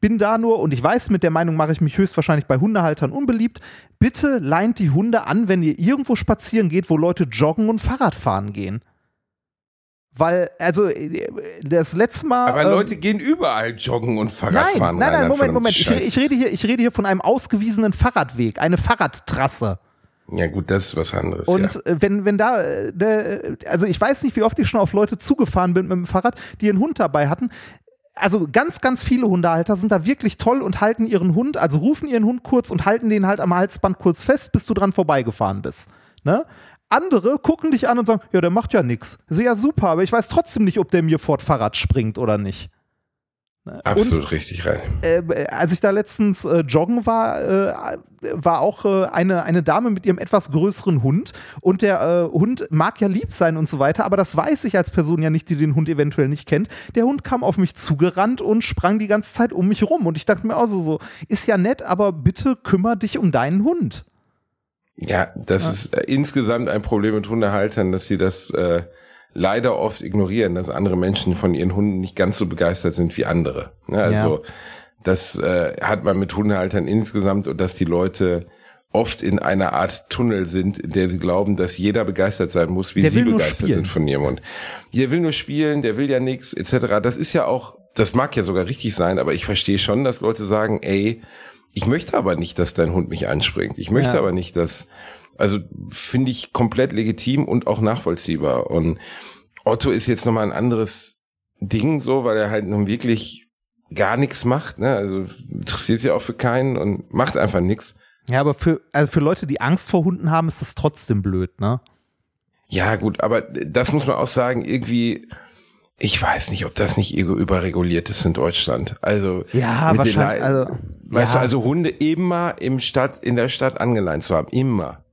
bin da nur und ich weiß, mit der Meinung mache ich mich höchstwahrscheinlich bei Hundehaltern unbeliebt. Bitte leint die Hunde an, wenn ihr irgendwo spazieren geht, wo Leute joggen und Fahrrad fahren gehen. Weil, also, äh, das letzte Mal. Aber ähm, Leute gehen überall joggen und Fahrrad nein. Nein, nein, Moment, Moment. Ich, ich, rede hier, ich rede hier von einem ausgewiesenen Fahrradweg, eine Fahrradtrasse. Ja gut, das ist was anderes. Und ja. Wenn, wenn da, äh, also ich weiß nicht, wie oft ich schon auf Leute zugefahren bin mit dem Fahrrad, die einen Hund dabei hatten. Also ganz, ganz viele Hundehalter sind da wirklich toll und halten ihren Hund, also rufen ihren Hund kurz und halten den halt am Halsband kurz fest, bis du dran vorbeigefahren bist. Ne? Andere gucken dich an und sagen, ja, der macht ja nichts. So, ja, super, aber ich weiß trotzdem nicht, ob der mir vor Fahrrad springt oder nicht. Ne? Absolut und, richtig rein. Äh, als ich da letztens äh, joggen war, äh, war auch äh, eine, eine Dame mit ihrem etwas größeren Hund und der äh, Hund mag ja lieb sein und so weiter, aber das weiß ich als Person ja nicht, die den Hund eventuell nicht kennt. Der Hund kam auf mich zugerannt und sprang die ganze Zeit um mich rum und ich dachte mir auch so, so ist ja nett, aber bitte kümmere dich um deinen Hund. Ja, das ja. ist äh, insgesamt ein Problem mit Hundehaltern, dass sie das äh, leider oft ignorieren, dass andere Menschen von ihren Hunden nicht ganz so begeistert sind wie andere. Ja, also ja. das äh, hat man mit Hundehaltern insgesamt und dass die Leute oft in einer Art Tunnel sind, in der sie glauben, dass jeder begeistert sein muss, wie der sie begeistert sind von ihrem Hund. Der will nur spielen, der will ja nichts, etc. Das ist ja auch, das mag ja sogar richtig sein, aber ich verstehe schon, dass Leute sagen, ey, ich möchte aber nicht, dass dein Hund mich anspringt. Ich möchte ja. aber nicht, dass also finde ich komplett legitim und auch nachvollziehbar. Und Otto ist jetzt nochmal ein anderes Ding, so, weil er halt nun wirklich gar nichts macht. Ne? Also interessiert sich auch für keinen und macht einfach nichts. Ja, aber für, also für Leute, die Angst vor Hunden haben, ist das trotzdem blöd, ne? Ja, gut, aber das muss man auch sagen, irgendwie, ich weiß nicht, ob das nicht überreguliert ist in Deutschland. Also, ja, wahrscheinlich, also, weißt ja. du, also Hunde immer im Stadt, in der Stadt angeleint zu haben, immer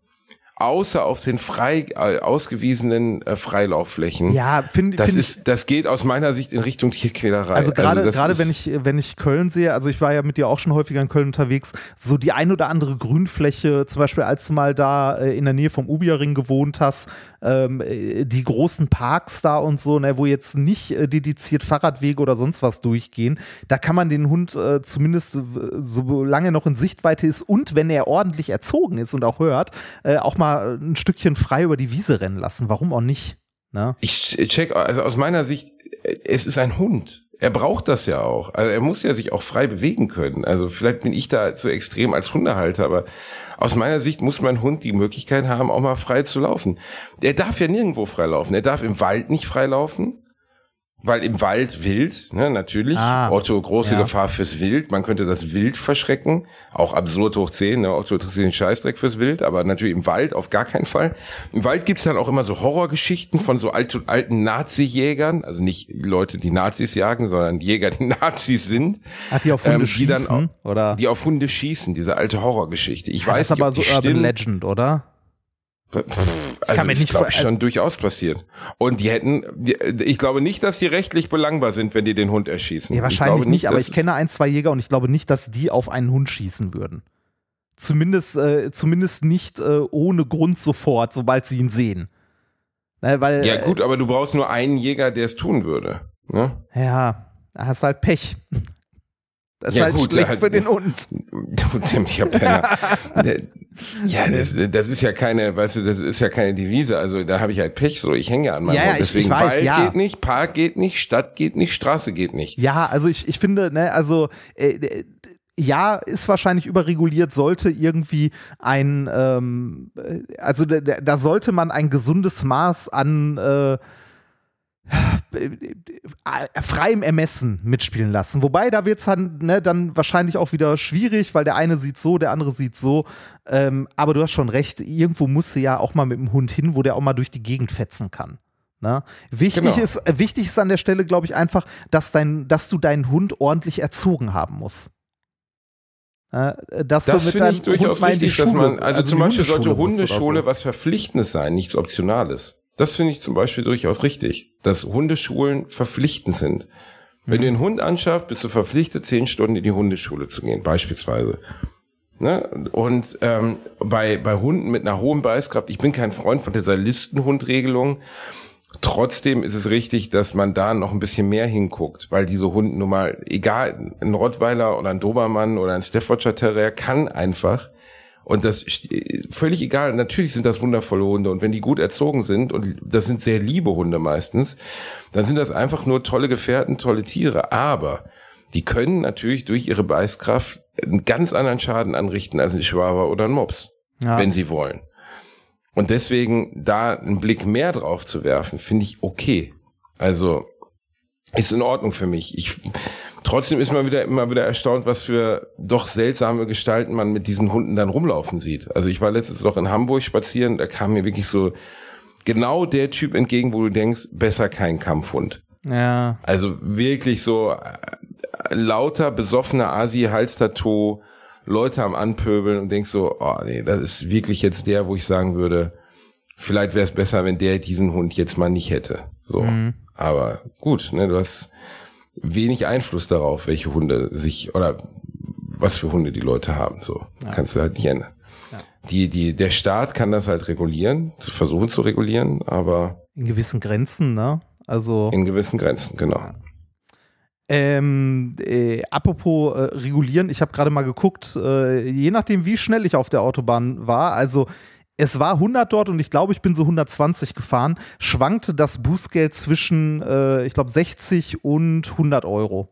außer auf den frei äh, ausgewiesenen äh, Freilaufflächen. Ja, finde das find ist das geht aus meiner Sicht in Richtung Tierquälerei. Also gerade also gerade wenn ich wenn ich Köln sehe, also ich war ja mit dir auch schon häufiger in Köln unterwegs, so die ein oder andere Grünfläche, zum Beispiel als du mal da äh, in der Nähe vom Ubiering gewohnt hast, ähm, äh, die großen Parks da und so, ne, wo jetzt nicht äh, dediziert Fahrradwege oder sonst was durchgehen, da kann man den Hund äh, zumindest so lange noch in Sichtweite ist und wenn er ordentlich erzogen ist und auch hört, äh, auch mal ein Stückchen frei über die Wiese rennen lassen. Warum auch nicht? Ne? Ich check, also aus meiner Sicht, es ist ein Hund. Er braucht das ja auch. Also er muss ja sich auch frei bewegen können. Also vielleicht bin ich da zu extrem als Hundehalter, aber aus meiner Sicht muss mein Hund die Möglichkeit haben, auch mal frei zu laufen. Er darf ja nirgendwo frei laufen. Er darf im Wald nicht frei laufen weil im Wald wild, ne, natürlich. Ah, Otto, große ja. Gefahr fürs Wild. Man könnte das Wild verschrecken. Auch absurd hoch 10, ne? Otto interessiert den Scheißdreck fürs Wild, aber natürlich im Wald auf gar keinen Fall. Im Wald gibt's dann auch immer so Horrorgeschichten von so alten, alten Nazi-Jägern. Also nicht Leute, die Nazis jagen, sondern Jäger, die Nazis sind. Ach, die auf Hunde ähm, die schießen? Dann oder? Die auf Hunde schießen, diese alte Horrorgeschichte. Ich ja, weiß das ist aber so Urban Legend, oder? Pff, also kann mir nicht glaube ich schon durchaus passiert. Und die hätten, ich glaube nicht, dass die rechtlich belangbar sind, wenn die den Hund erschießen. Ja, wahrscheinlich nicht, aber ich kenne ein, zwei Jäger und ich glaube nicht, dass die auf einen Hund schießen würden. Zumindest, äh, zumindest nicht äh, ohne Grund sofort, sobald sie ihn sehen. Na, weil, ja gut, aber du brauchst nur einen Jäger, der es tun würde. Ne? Ja, da hast halt Pech. Das ist ja, halt gut, schlecht halt, für den Hund. Du dämlicher Penner. ja, das, das, ist ja keine, weißt du, das ist ja keine Devise. Also da habe ich halt Pech, so ich hänge ja an meinem ja, Hund. Deswegen ich, ich weiß, Wald ja. geht nicht, Park geht nicht, Stadt geht nicht, Straße geht nicht. Ja, also ich, ich finde, ne, also äh, ja, ist wahrscheinlich überreguliert, sollte irgendwie ein, ähm, äh, also da, da sollte man ein gesundes Maß an äh, freiem Ermessen mitspielen lassen. Wobei, da wird es dann, ne, dann wahrscheinlich auch wieder schwierig, weil der eine sieht so, der andere sieht so. Ähm, aber du hast schon recht, irgendwo musst du ja auch mal mit dem Hund hin, wo der auch mal durch die Gegend fetzen kann. Ne? Wichtig, genau. ist, äh, wichtig ist an der Stelle, glaube ich, einfach, dass, dein, dass du deinen Hund ordentlich erzogen haben musst. Äh, das finde ich durchaus Hund richtig, dass man, also, also zum Beispiel sollte Hundeschule was Verpflichtendes sein, nichts Optionales. Das finde ich zum Beispiel durchaus richtig, dass Hundeschulen verpflichtend sind. Wenn mhm. du einen Hund anschaffst, bist du verpflichtet, zehn Stunden in die Hundeschule zu gehen, beispielsweise. Ne? Und ähm, bei, bei Hunden mit einer hohen Beißkraft, ich bin kein Freund von dieser Listenhundregelung, Trotzdem ist es richtig, dass man da noch ein bisschen mehr hinguckt, weil diese Hunde nun mal, egal, ein Rottweiler oder ein Dobermann oder ein Staffordshire Terrier kann einfach und das völlig egal. Natürlich sind das wundervolle Hunde und wenn die gut erzogen sind und das sind sehr liebe Hunde meistens, dann sind das einfach nur tolle Gefährten, tolle Tiere. Aber die können natürlich durch ihre Beißkraft einen ganz anderen Schaden anrichten als ein Schwaber oder ein Mops, ja. wenn sie wollen. Und deswegen da einen Blick mehr drauf zu werfen, finde ich okay. Also ist in Ordnung für mich. Ich Trotzdem ist man wieder immer wieder erstaunt, was für doch seltsame Gestalten man mit diesen Hunden dann rumlaufen sieht. Also ich war letztens noch in Hamburg spazieren, da kam mir wirklich so genau der Typ entgegen, wo du denkst, besser kein Kampfhund. Ja. Also wirklich so äh, lauter besoffener Asi Halstattoo, Leute am Anpöbeln und denkst so, oh nee, das ist wirklich jetzt der, wo ich sagen würde, vielleicht wäre es besser, wenn der diesen Hund jetzt mal nicht hätte. So. Mhm. Aber gut, ne, du hast wenig Einfluss darauf, welche Hunde sich oder was für Hunde die Leute haben. So ja. kannst du halt nicht ändern. Ja. Die, die, der Staat kann das halt regulieren, versuchen zu regulieren, aber in gewissen Grenzen, ne? Also in gewissen Grenzen, genau. Ja. Ähm, äh, apropos äh, regulieren, ich habe gerade mal geguckt, äh, je nachdem, wie schnell ich auf der Autobahn war, also es war 100 dort und ich glaube, ich bin so 120 gefahren, schwankte das Bußgeld zwischen, äh, ich glaube, 60 und 100 Euro.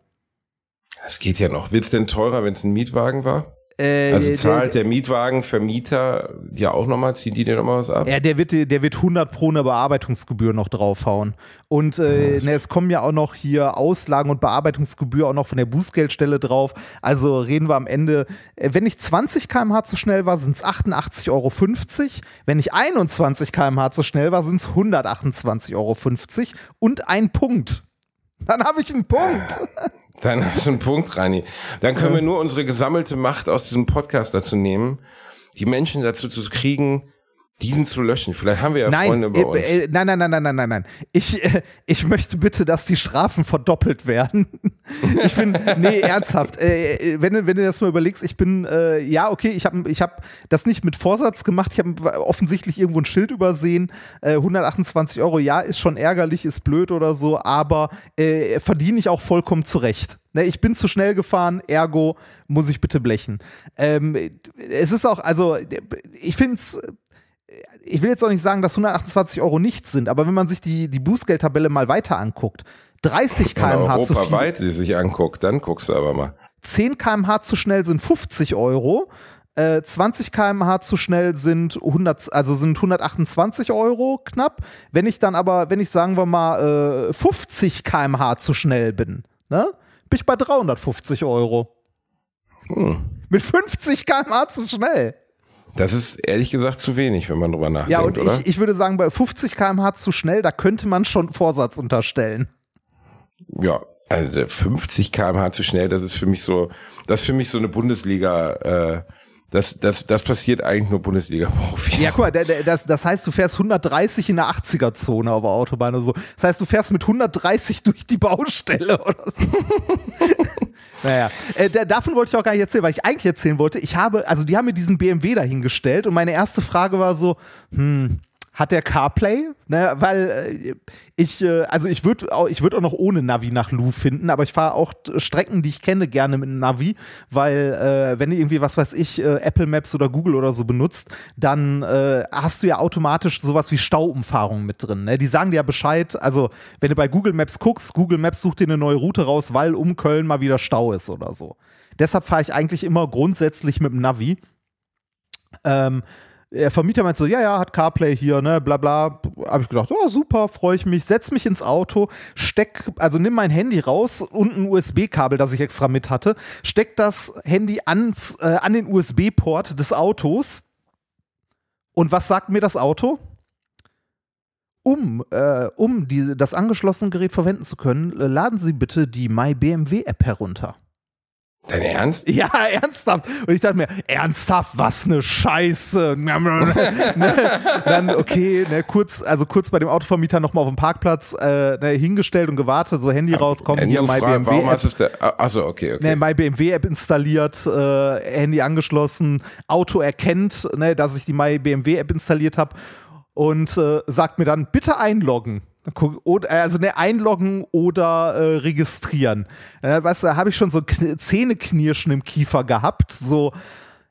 Das geht ja noch. Wird es denn teurer, wenn es ein Mietwagen war? Äh, also zahlt der, der Mietwagenvermieter ja auch nochmal, ziehen die dir nochmal was ab? Ja, der wird, der wird 100 pro eine Bearbeitungsgebühr noch draufhauen. Und äh, ne, es kommen ja auch noch hier Auslagen und Bearbeitungsgebühr auch noch von der Bußgeldstelle drauf. Also reden wir am Ende, äh, wenn ich 20 km/h zu schnell war, sind es 88,50 Euro. Wenn ich 21 km/h zu schnell war, sind es 128,50 Euro. Und ein Punkt. Dann habe ich einen Punkt. Dann hast du einen Punkt, Rani. Dann können wir nur unsere gesammelte Macht aus diesem Podcast dazu nehmen, die Menschen dazu zu kriegen, diesen zu löschen. Vielleicht haben wir ja nein, Freunde bei äh, uns. Äh, nein, nein, nein, nein, nein, nein, nein. Ich, äh, ich möchte bitte, dass die Strafen verdoppelt werden. ich finde, nee, ernsthaft. Äh, äh, wenn, wenn du das mal überlegst, ich bin, äh, ja, okay, ich habe ich hab das nicht mit Vorsatz gemacht. Ich habe offensichtlich irgendwo ein Schild übersehen. 128 Euro, ja, ist schon ärgerlich, ist blöd oder so, aber verdiene ich auch vollkommen zurecht. Ne, ich bin zu schnell gefahren, ergo muss ich bitte blechen. Ähm, es ist auch, also, ich finde es ich will jetzt auch nicht sagen, dass 128 Euro nichts sind, aber wenn man sich die, die Bußgeldtabelle mal weiter anguckt, 30 km/h zu viel. weit sie sich anguckt, dann guckst du aber mal. 10 km/h zu schnell sind 50 Euro. äh, 20 km/h zu schnell sind 100, also sind 128 Euro knapp. Wenn ich dann aber, wenn ich sagen wir mal äh, 50 km/h zu schnell bin, ne, bin ich bei 350 Euro. Hm. Mit 50 km/h zu schnell. Das ist ehrlich gesagt zu wenig, wenn man drüber nachdenkt. Ja, und oder? Ich, ich würde sagen, bei 50 km/h zu schnell, da könnte man schon Vorsatz unterstellen. Ja, also 50 km/h zu schnell, das ist für mich so, das ist für mich so eine Bundesliga, äh, das, das, das passiert eigentlich nur Bundesliga-Profis. Ja, guck mal, das, das heißt, du fährst 130 in der 80er-Zone auf der Autobahn oder so. Das heißt, du fährst mit 130 durch die Baustelle oder so. naja, äh, davon wollte ich auch gar nicht erzählen, weil ich eigentlich erzählen wollte, ich habe, also die haben mir diesen BMW dahingestellt und meine erste Frage war so, hm, hat der CarPlay, ne, weil äh, ich, äh, also ich würde auch, ich würde auch noch ohne Navi nach Lou finden, aber ich fahre auch Strecken, die ich kenne, gerne mit Navi, weil äh, wenn du irgendwie, was weiß ich, äh, Apple Maps oder Google oder so benutzt, dann äh, hast du ja automatisch sowas wie Stauumfahrung mit drin. Ne? Die sagen dir ja Bescheid, also wenn du bei Google Maps guckst, Google Maps sucht dir eine neue Route raus, weil um Köln mal wieder Stau ist oder so. Deshalb fahre ich eigentlich immer grundsätzlich mit dem Navi. Ähm, der Vermieter meint so, ja, ja, hat CarPlay hier, ne, bla bla. Habe ich gedacht, oh, super, freue ich mich, setz mich ins Auto, steck, also nimm mein Handy raus und ein USB-Kabel, das ich extra mit hatte, steck das Handy ans, äh, an den USB-Port des Autos. Und was sagt mir das Auto? Um, äh, um die, das angeschlossene Gerät verwenden zu können, laden Sie bitte die MyBMW-App herunter. Dein Ernst? Ja, ernsthaft. Und ich dachte mir, ernsthaft, was eine Scheiße. ne? Dann, okay, ne, kurz, also kurz bei dem Autovermieter nochmal auf dem Parkplatz äh, ne, hingestellt und gewartet, so Handy raus, komm, äh, hier, my BMW. Warum hast es der, achso, okay, okay. Ne, my BMW App installiert, äh, Handy angeschlossen, Auto erkennt, ne, dass ich die my BMW App installiert habe und äh, sagt mir dann, bitte einloggen. Also ne, einloggen oder äh, registrieren. Äh, weißt du, habe ich schon so Zähneknirschen im Kiefer gehabt. So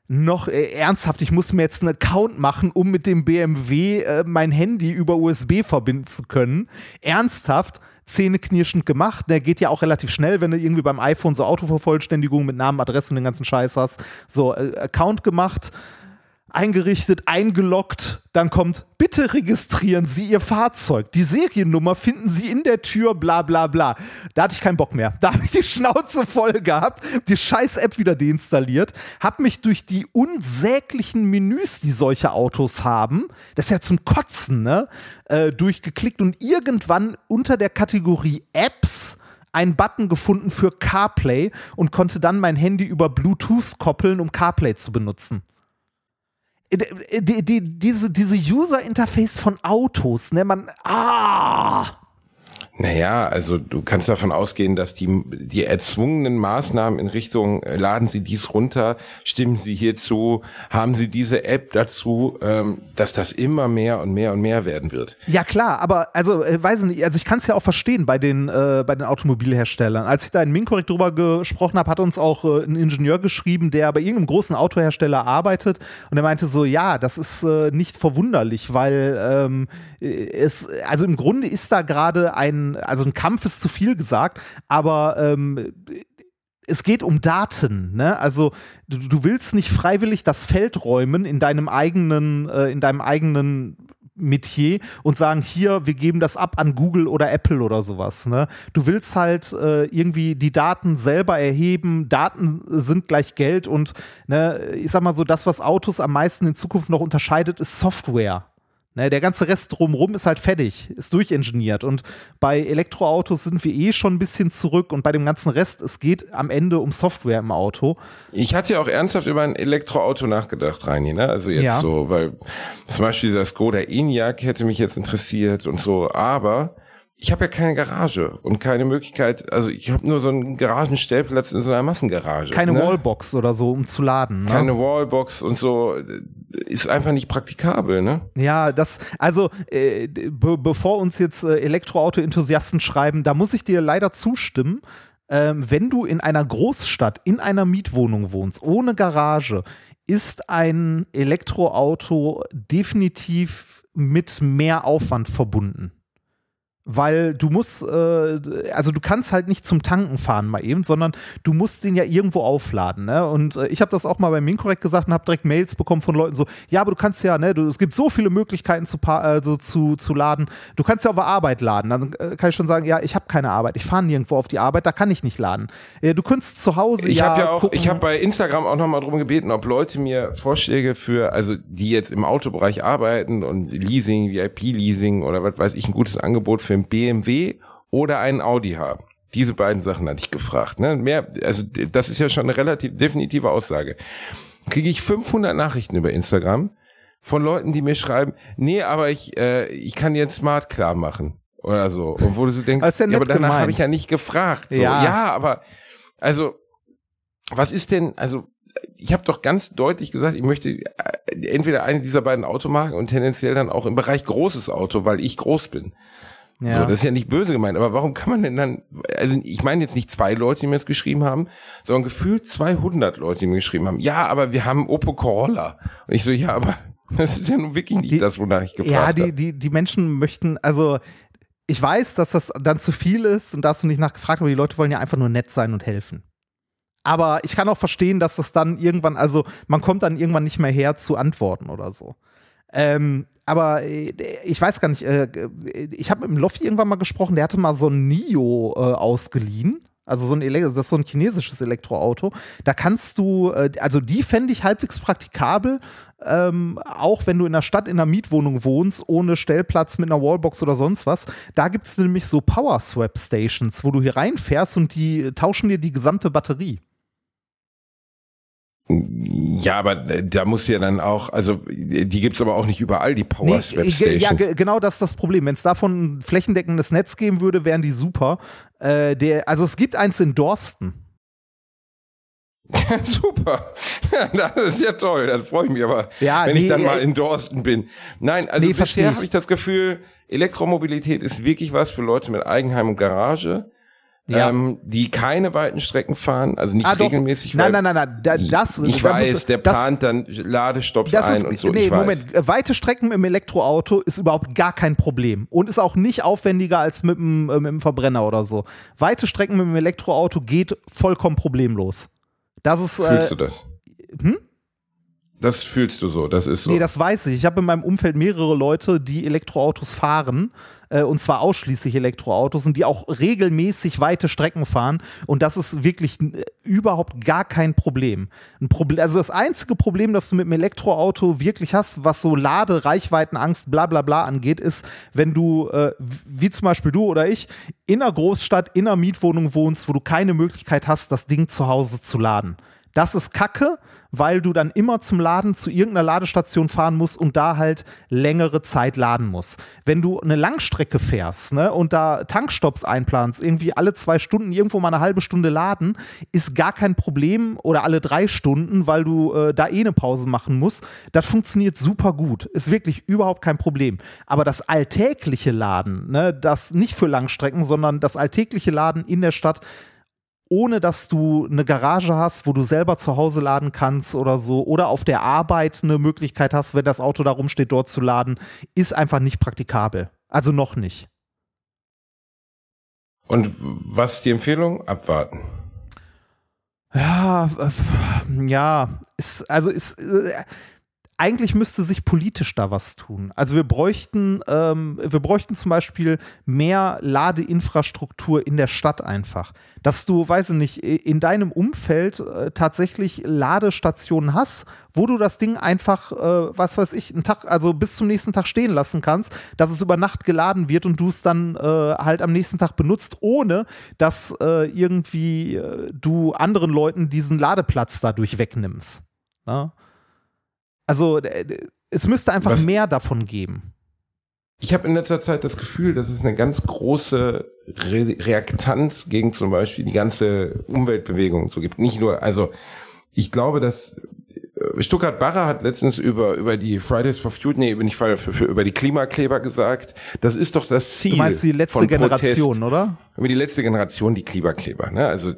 noch äh, ernsthaft, ich muss mir jetzt einen Account machen, um mit dem BMW äh, mein Handy über USB verbinden zu können. Ernsthaft. Zähneknirschend gemacht. Der geht ja auch relativ schnell, wenn du irgendwie beim iPhone so Autovervollständigung mit Namen, Adresse und den ganzen Scheiß hast. So, äh, Account gemacht eingerichtet, eingeloggt, dann kommt, bitte registrieren Sie Ihr Fahrzeug. Die Seriennummer finden Sie in der Tür, bla bla bla. Da hatte ich keinen Bock mehr. Da habe ich die Schnauze voll gehabt, die scheiß App wieder deinstalliert, habe mich durch die unsäglichen Menüs, die solche Autos haben, das ist ja zum Kotzen, ne, äh, durchgeklickt und irgendwann unter der Kategorie Apps einen Button gefunden für CarPlay und konnte dann mein Handy über Bluetooth koppeln, um CarPlay zu benutzen. Die, die, diese, diese User-Interface von Autos, ne, man, ah, naja, also du kannst davon ausgehen, dass die, die erzwungenen Maßnahmen in Richtung, äh, laden Sie dies runter, stimmen Sie hierzu, haben Sie diese App dazu, ähm, dass das immer mehr und mehr und mehr werden wird. Ja klar, aber also äh, weiß ich nicht, also ich kann es ja auch verstehen bei den, äh, bei den Automobilherstellern. Als ich da in Minkorrekt drüber gesprochen habe, hat uns auch äh, ein Ingenieur geschrieben, der bei irgendeinem großen Autohersteller arbeitet und er meinte so, ja, das ist äh, nicht verwunderlich, weil ähm, es, also im Grunde ist da gerade also ein Kampf ist zu viel gesagt, aber ähm, es geht um Daten, ne? Also du, du, willst nicht freiwillig das Feld räumen in deinem eigenen, äh, in deinem eigenen Metier und sagen, hier, wir geben das ab an Google oder Apple oder sowas. Ne? Du willst halt äh, irgendwie die Daten selber erheben, Daten sind gleich Geld und ne, ich sag mal so, das, was Autos am meisten in Zukunft noch unterscheidet, ist Software. Ne, der ganze Rest drumherum ist halt fertig, ist durchingeniert. Und bei Elektroautos sind wir eh schon ein bisschen zurück und bei dem ganzen Rest, es geht am Ende um Software im Auto. Ich hatte ja auch ernsthaft über ein Elektroauto nachgedacht, Reini, ne? Also jetzt ja. so, weil zum Beispiel dieser Skoda Enyaq hätte mich jetzt interessiert und so, aber ich habe ja keine Garage und keine Möglichkeit, also ich habe nur so einen Garagenstellplatz in so einer Massengarage. Keine ne? Wallbox oder so, um zu laden. Ne? Keine Wallbox und so ist einfach nicht praktikabel, ne? Ja, das, also äh, be bevor uns jetzt äh, Elektroauto-Enthusiasten schreiben, da muss ich dir leider zustimmen. Ähm, wenn du in einer Großstadt, in einer Mietwohnung wohnst, ohne Garage, ist ein Elektroauto definitiv mit mehr Aufwand verbunden. Weil du musst, äh, also du kannst halt nicht zum Tanken fahren mal eben, sondern du musst den ja irgendwo aufladen. Ne? Und äh, ich habe das auch mal beim Minkorrekt gesagt und habe direkt Mails bekommen von Leuten so, ja, aber du kannst ja, ne, du, es gibt so viele Möglichkeiten zu, also zu, zu laden. Du kannst ja auf der Arbeit laden. Dann äh, kann ich schon sagen, ja, ich habe keine Arbeit, ich fahre nirgendwo auf die Arbeit, da kann ich nicht laden. Du könntest zu Hause. Ich ja, habe ja auch, gucken. ich habe bei Instagram auch nochmal drum gebeten, ob Leute mir Vorschläge für, also die jetzt im Autobereich arbeiten und Leasing, VIP-Leasing oder was weiß ich, ein gutes Angebot für ein BMW oder einen Audi haben. Diese beiden Sachen hatte ich gefragt. Ne? Mehr, also das ist ja schon eine relativ definitive Aussage. Kriege ich 500 Nachrichten über Instagram von Leuten, die mir schreiben, nee, aber ich, äh, ich kann jetzt Smart klar machen oder so. Und wo du so denkst, ja, ja, aber danach habe ich ja nicht gefragt. So. Ja. ja, aber also was ist denn, also ich habe doch ganz deutlich gesagt, ich möchte äh, entweder eine dieser beiden Automarken und tendenziell dann auch im Bereich großes Auto, weil ich groß bin. Ja. So, das ist ja nicht böse gemeint, aber warum kann man denn dann, also ich meine jetzt nicht zwei Leute, die mir das geschrieben haben, sondern gefühlt 200 Leute, die mir geschrieben haben, ja, aber wir haben Opel Corolla. Und ich so, ja, aber das ist ja nun wirklich nicht die, das, wonach ich gefragt habe. Ja, die, die, die Menschen möchten, also ich weiß, dass das dann zu viel ist und da hast du nicht nachgefragt, aber die Leute wollen ja einfach nur nett sein und helfen. Aber ich kann auch verstehen, dass das dann irgendwann, also man kommt dann irgendwann nicht mehr her zu antworten oder so. Ähm, aber äh, ich weiß gar nicht, äh, ich habe mit dem Loffi irgendwann mal gesprochen, der hatte mal so ein Nio äh, ausgeliehen. Also so ein, das ist so ein chinesisches Elektroauto. Da kannst du, äh, also die fände ich halbwegs praktikabel, ähm, auch wenn du in der Stadt in einer Mietwohnung wohnst, ohne Stellplatz mit einer Wallbox oder sonst was. Da gibt es nämlich so Power Swap Stations, wo du hier reinfährst und die tauschen dir die gesamte Batterie. Ja, aber äh, da muss ja dann auch, also die gibt's aber auch nicht überall, die Power Swap nee, Stations. Ja, genau das ist das Problem. Wenn es davon ein flächendeckendes Netz geben würde, wären die super. Äh, der, also es gibt eins in Dorsten. super. das ist ja toll. Das freue ich mich aber, ja, wenn nee, ich dann mal in Dorsten bin. Nein, also nee, bisher habe ich das Gefühl, Elektromobilität ist wirklich was für Leute mit Eigenheim und Garage ja. ähm, die keine weiten Strecken fahren, also nicht ah, regelmäßig. Nein, nein, nein, nein, da, das. Ich weiß, der das, plant dann Ladestopps ein ist, und so. Nee, Moment, weite Strecken im Elektroauto ist überhaupt gar kein Problem und ist auch nicht aufwendiger als mit dem, äh, mit dem Verbrenner oder so. Weite Strecken mit dem Elektroauto geht vollkommen problemlos. Das ist. Fühlst äh, du das? Hm? Das fühlst du so, das ist so. Nee, das weiß ich. Ich habe in meinem Umfeld mehrere Leute, die Elektroautos fahren, äh, und zwar ausschließlich Elektroautos und die auch regelmäßig weite Strecken fahren. Und das ist wirklich äh, überhaupt gar kein Problem. Ein Problem. Also das einzige Problem, das du mit dem Elektroauto wirklich hast, was so Lade, Reichweitenangst, bla bla bla angeht, ist, wenn du, äh, wie zum Beispiel du oder ich, in einer Großstadt, in einer Mietwohnung wohnst, wo du keine Möglichkeit hast, das Ding zu Hause zu laden. Das ist Kacke, weil du dann immer zum Laden zu irgendeiner Ladestation fahren musst und da halt längere Zeit laden musst. Wenn du eine Langstrecke fährst ne, und da Tankstops einplanst, irgendwie alle zwei Stunden irgendwo mal eine halbe Stunde laden, ist gar kein Problem oder alle drei Stunden, weil du äh, da eh eine Pause machen musst. Das funktioniert super gut. Ist wirklich überhaupt kein Problem. Aber das alltägliche Laden, ne, das nicht für Langstrecken, sondern das alltägliche Laden in der Stadt, ohne dass du eine Garage hast, wo du selber zu Hause laden kannst oder so, oder auf der Arbeit eine Möglichkeit hast, wenn das Auto da rumsteht, dort zu laden, ist einfach nicht praktikabel. Also noch nicht. Und was ist die Empfehlung? Abwarten. Ja, äh, ja, ist, also ist, äh, eigentlich müsste sich politisch da was tun. Also wir bräuchten, ähm, wir bräuchten zum Beispiel mehr Ladeinfrastruktur in der Stadt einfach. Dass du, weiß ich nicht, in deinem Umfeld äh, tatsächlich Ladestationen hast, wo du das Ding einfach, äh, was weiß ich, einen Tag, also bis zum nächsten Tag stehen lassen kannst, dass es über Nacht geladen wird und du es dann äh, halt am nächsten Tag benutzt, ohne dass äh, irgendwie äh, du anderen Leuten diesen Ladeplatz dadurch wegnimmst. Ja? Also es müsste einfach Was? mehr davon geben. Ich habe in letzter Zeit das Gefühl, dass es eine ganz große Re Reaktanz gegen zum Beispiel die ganze Umweltbewegung so gibt. Nicht nur, also ich glaube, dass Stuttgart Barre hat letztens über, über die Fridays for Future, nee, nicht für, für, über die Klimakleber gesagt, das ist doch das Ziel. Du meinst die letzte Generation, oder? Über die letzte Generation, die Klimakleber, ne? Also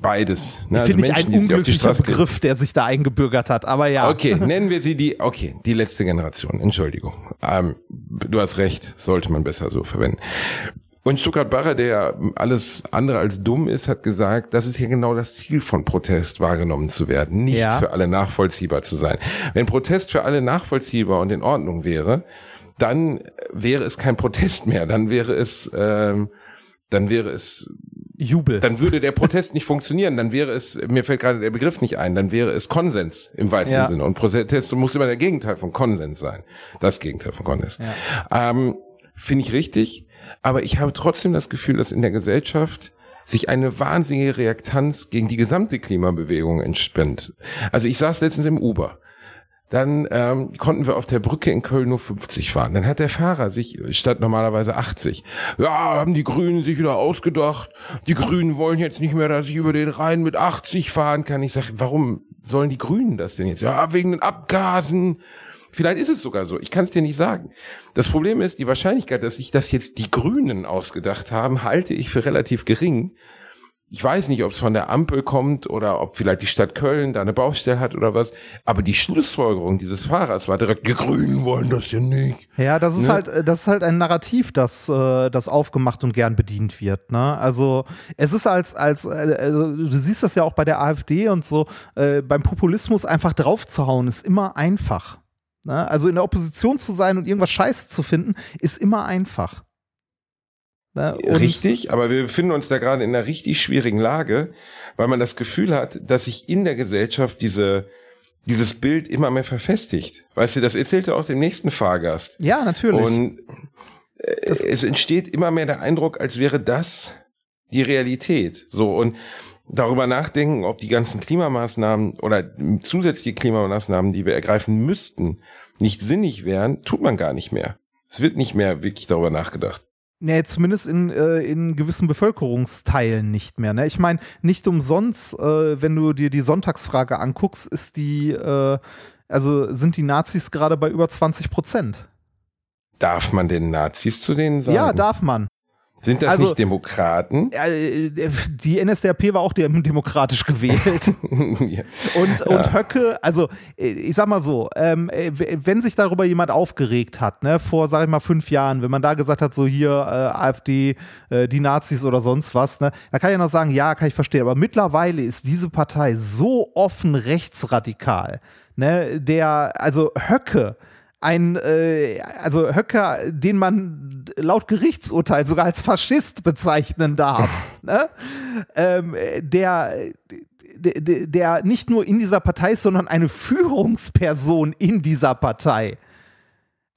beides. Ne? Also Finde ich ein unglücklicher Begriff, der sich da eingebürgert hat, aber ja. Okay, nennen wir sie die, okay, die letzte Generation, Entschuldigung. Ähm, du hast recht, sollte man besser so verwenden. Und Stuttgart Barre, der alles andere als dumm ist, hat gesagt, das ist ja genau das Ziel von Protest, wahrgenommen zu werden, nicht ja. für alle nachvollziehbar zu sein. Wenn Protest für alle nachvollziehbar und in Ordnung wäre, dann wäre es kein Protest mehr, dann wäre es, ähm, dann wäre es Jubel. Dann würde der Protest nicht funktionieren. Dann wäre es, mir fällt gerade der Begriff nicht ein, dann wäre es Konsens im weitesten ja. Sinne. Und Protest muss immer der Gegenteil von Konsens sein. Das Gegenteil von Konsens. Ja. Ähm, Finde ich richtig. Aber ich habe trotzdem das Gefühl, dass in der Gesellschaft sich eine wahnsinnige Reaktanz gegen die gesamte Klimabewegung entspannt. Also ich saß letztens im Uber. Dann ähm, konnten wir auf der Brücke in Köln nur 50 fahren. Dann hat der Fahrer sich statt normalerweise 80. Ja, haben die Grünen sich wieder ausgedacht. Die Grünen wollen jetzt nicht mehr, dass ich über den Rhein mit 80 fahren kann. Ich sage, warum sollen die Grünen das denn jetzt? Ja, wegen den Abgasen. Vielleicht ist es sogar so. Ich kann es dir nicht sagen. Das Problem ist, die Wahrscheinlichkeit, dass sich das jetzt die Grünen ausgedacht haben, halte ich für relativ gering. Ich weiß nicht, ob es von der Ampel kommt oder ob vielleicht die Stadt Köln da eine Baustelle hat oder was. Aber die Schlussfolgerung dieses Fahrers war direkt, die Grünen wollen das ja nicht. Ja, das ist ne? halt, das ist halt ein Narrativ, das, äh, das aufgemacht und gern bedient wird. Ne? Also es ist als, als, äh, also, du siehst das ja auch bei der AfD und so, äh, beim Populismus einfach draufzuhauen, ist immer einfach. Ne? Also in der Opposition zu sein und irgendwas scheiße zu finden, ist immer einfach. Ne? richtig, aber wir befinden uns da gerade in einer richtig schwierigen Lage, weil man das Gefühl hat, dass sich in der Gesellschaft diese dieses Bild immer mehr verfestigt. Weißt du, das erzählte auch dem nächsten Fahrgast. Ja, natürlich. Und äh, es entsteht immer mehr der Eindruck, als wäre das die Realität. So und darüber nachdenken, ob die ganzen Klimamaßnahmen oder zusätzliche Klimamaßnahmen, die wir ergreifen müssten, nicht sinnig wären, tut man gar nicht mehr. Es wird nicht mehr wirklich darüber nachgedacht. Nee, zumindest in, äh, in gewissen Bevölkerungsteilen nicht mehr. Ne? Ich meine, nicht umsonst, äh, wenn du dir die Sonntagsfrage anguckst, ist die, äh, also sind die Nazis gerade bei über 20 Prozent. Darf man den Nazis zu denen sagen? Ja, darf man. Sind das also, nicht Demokraten? Äh, die NSDAP war auch demokratisch gewählt. ja. Und, und ja. Höcke, also ich sag mal so, ähm, wenn sich darüber jemand aufgeregt hat, ne, vor, sag ich mal, fünf Jahren, wenn man da gesagt hat, so hier äh, AfD, äh, die Nazis oder sonst was, ne, da kann ich noch sagen, ja, kann ich verstehen. Aber mittlerweile ist diese Partei so offen rechtsradikal, ne, der, also Höcke, ein, äh, also Höcker, den man laut Gerichtsurteil sogar als Faschist bezeichnen darf, ne? ähm, der, der, der nicht nur in dieser Partei ist, sondern eine Führungsperson in dieser Partei.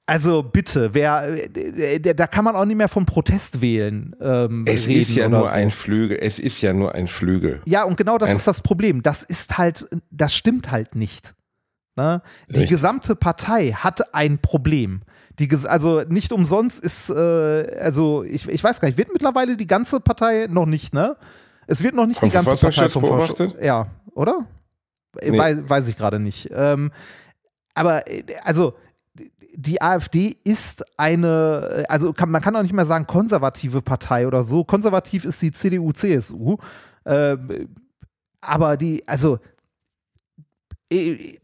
Also bitte, wer, da kann man auch nicht mehr vom Protest wählen. Ähm, es ist ja nur so. ein Flügel. Es ist ja nur ein Flügel. Ja, und genau das ein ist das Problem. Das ist halt, das stimmt halt nicht. Ne? Die Richtig. gesamte Partei hat ein Problem. Die, also nicht umsonst ist, äh, also ich, ich weiß gar nicht, wird mittlerweile die ganze Partei noch nicht, ne? Es wird noch nicht vom die ganze Partei vom beobachtet? Ja, oder? Nee. Weiß, weiß ich gerade nicht. Ähm, aber äh, also die AfD ist eine, also kann, man kann auch nicht mehr sagen konservative Partei oder so. Konservativ ist die CDU, CSU. Äh, aber die, also äh,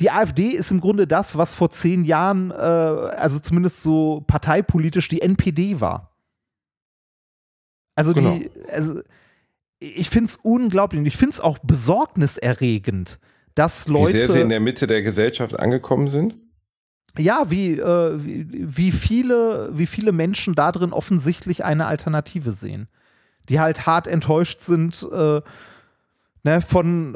die AfD ist im Grunde das, was vor zehn Jahren, äh, also zumindest so parteipolitisch, die NPD war. Also genau. die, also ich finde es unglaublich und ich finde es auch besorgniserregend, dass Leute. Wie sehr sie in der Mitte der Gesellschaft angekommen sind? Ja, wie, äh, wie, wie, viele, wie viele Menschen da drin offensichtlich eine Alternative sehen. Die halt hart enttäuscht sind äh, Ne, von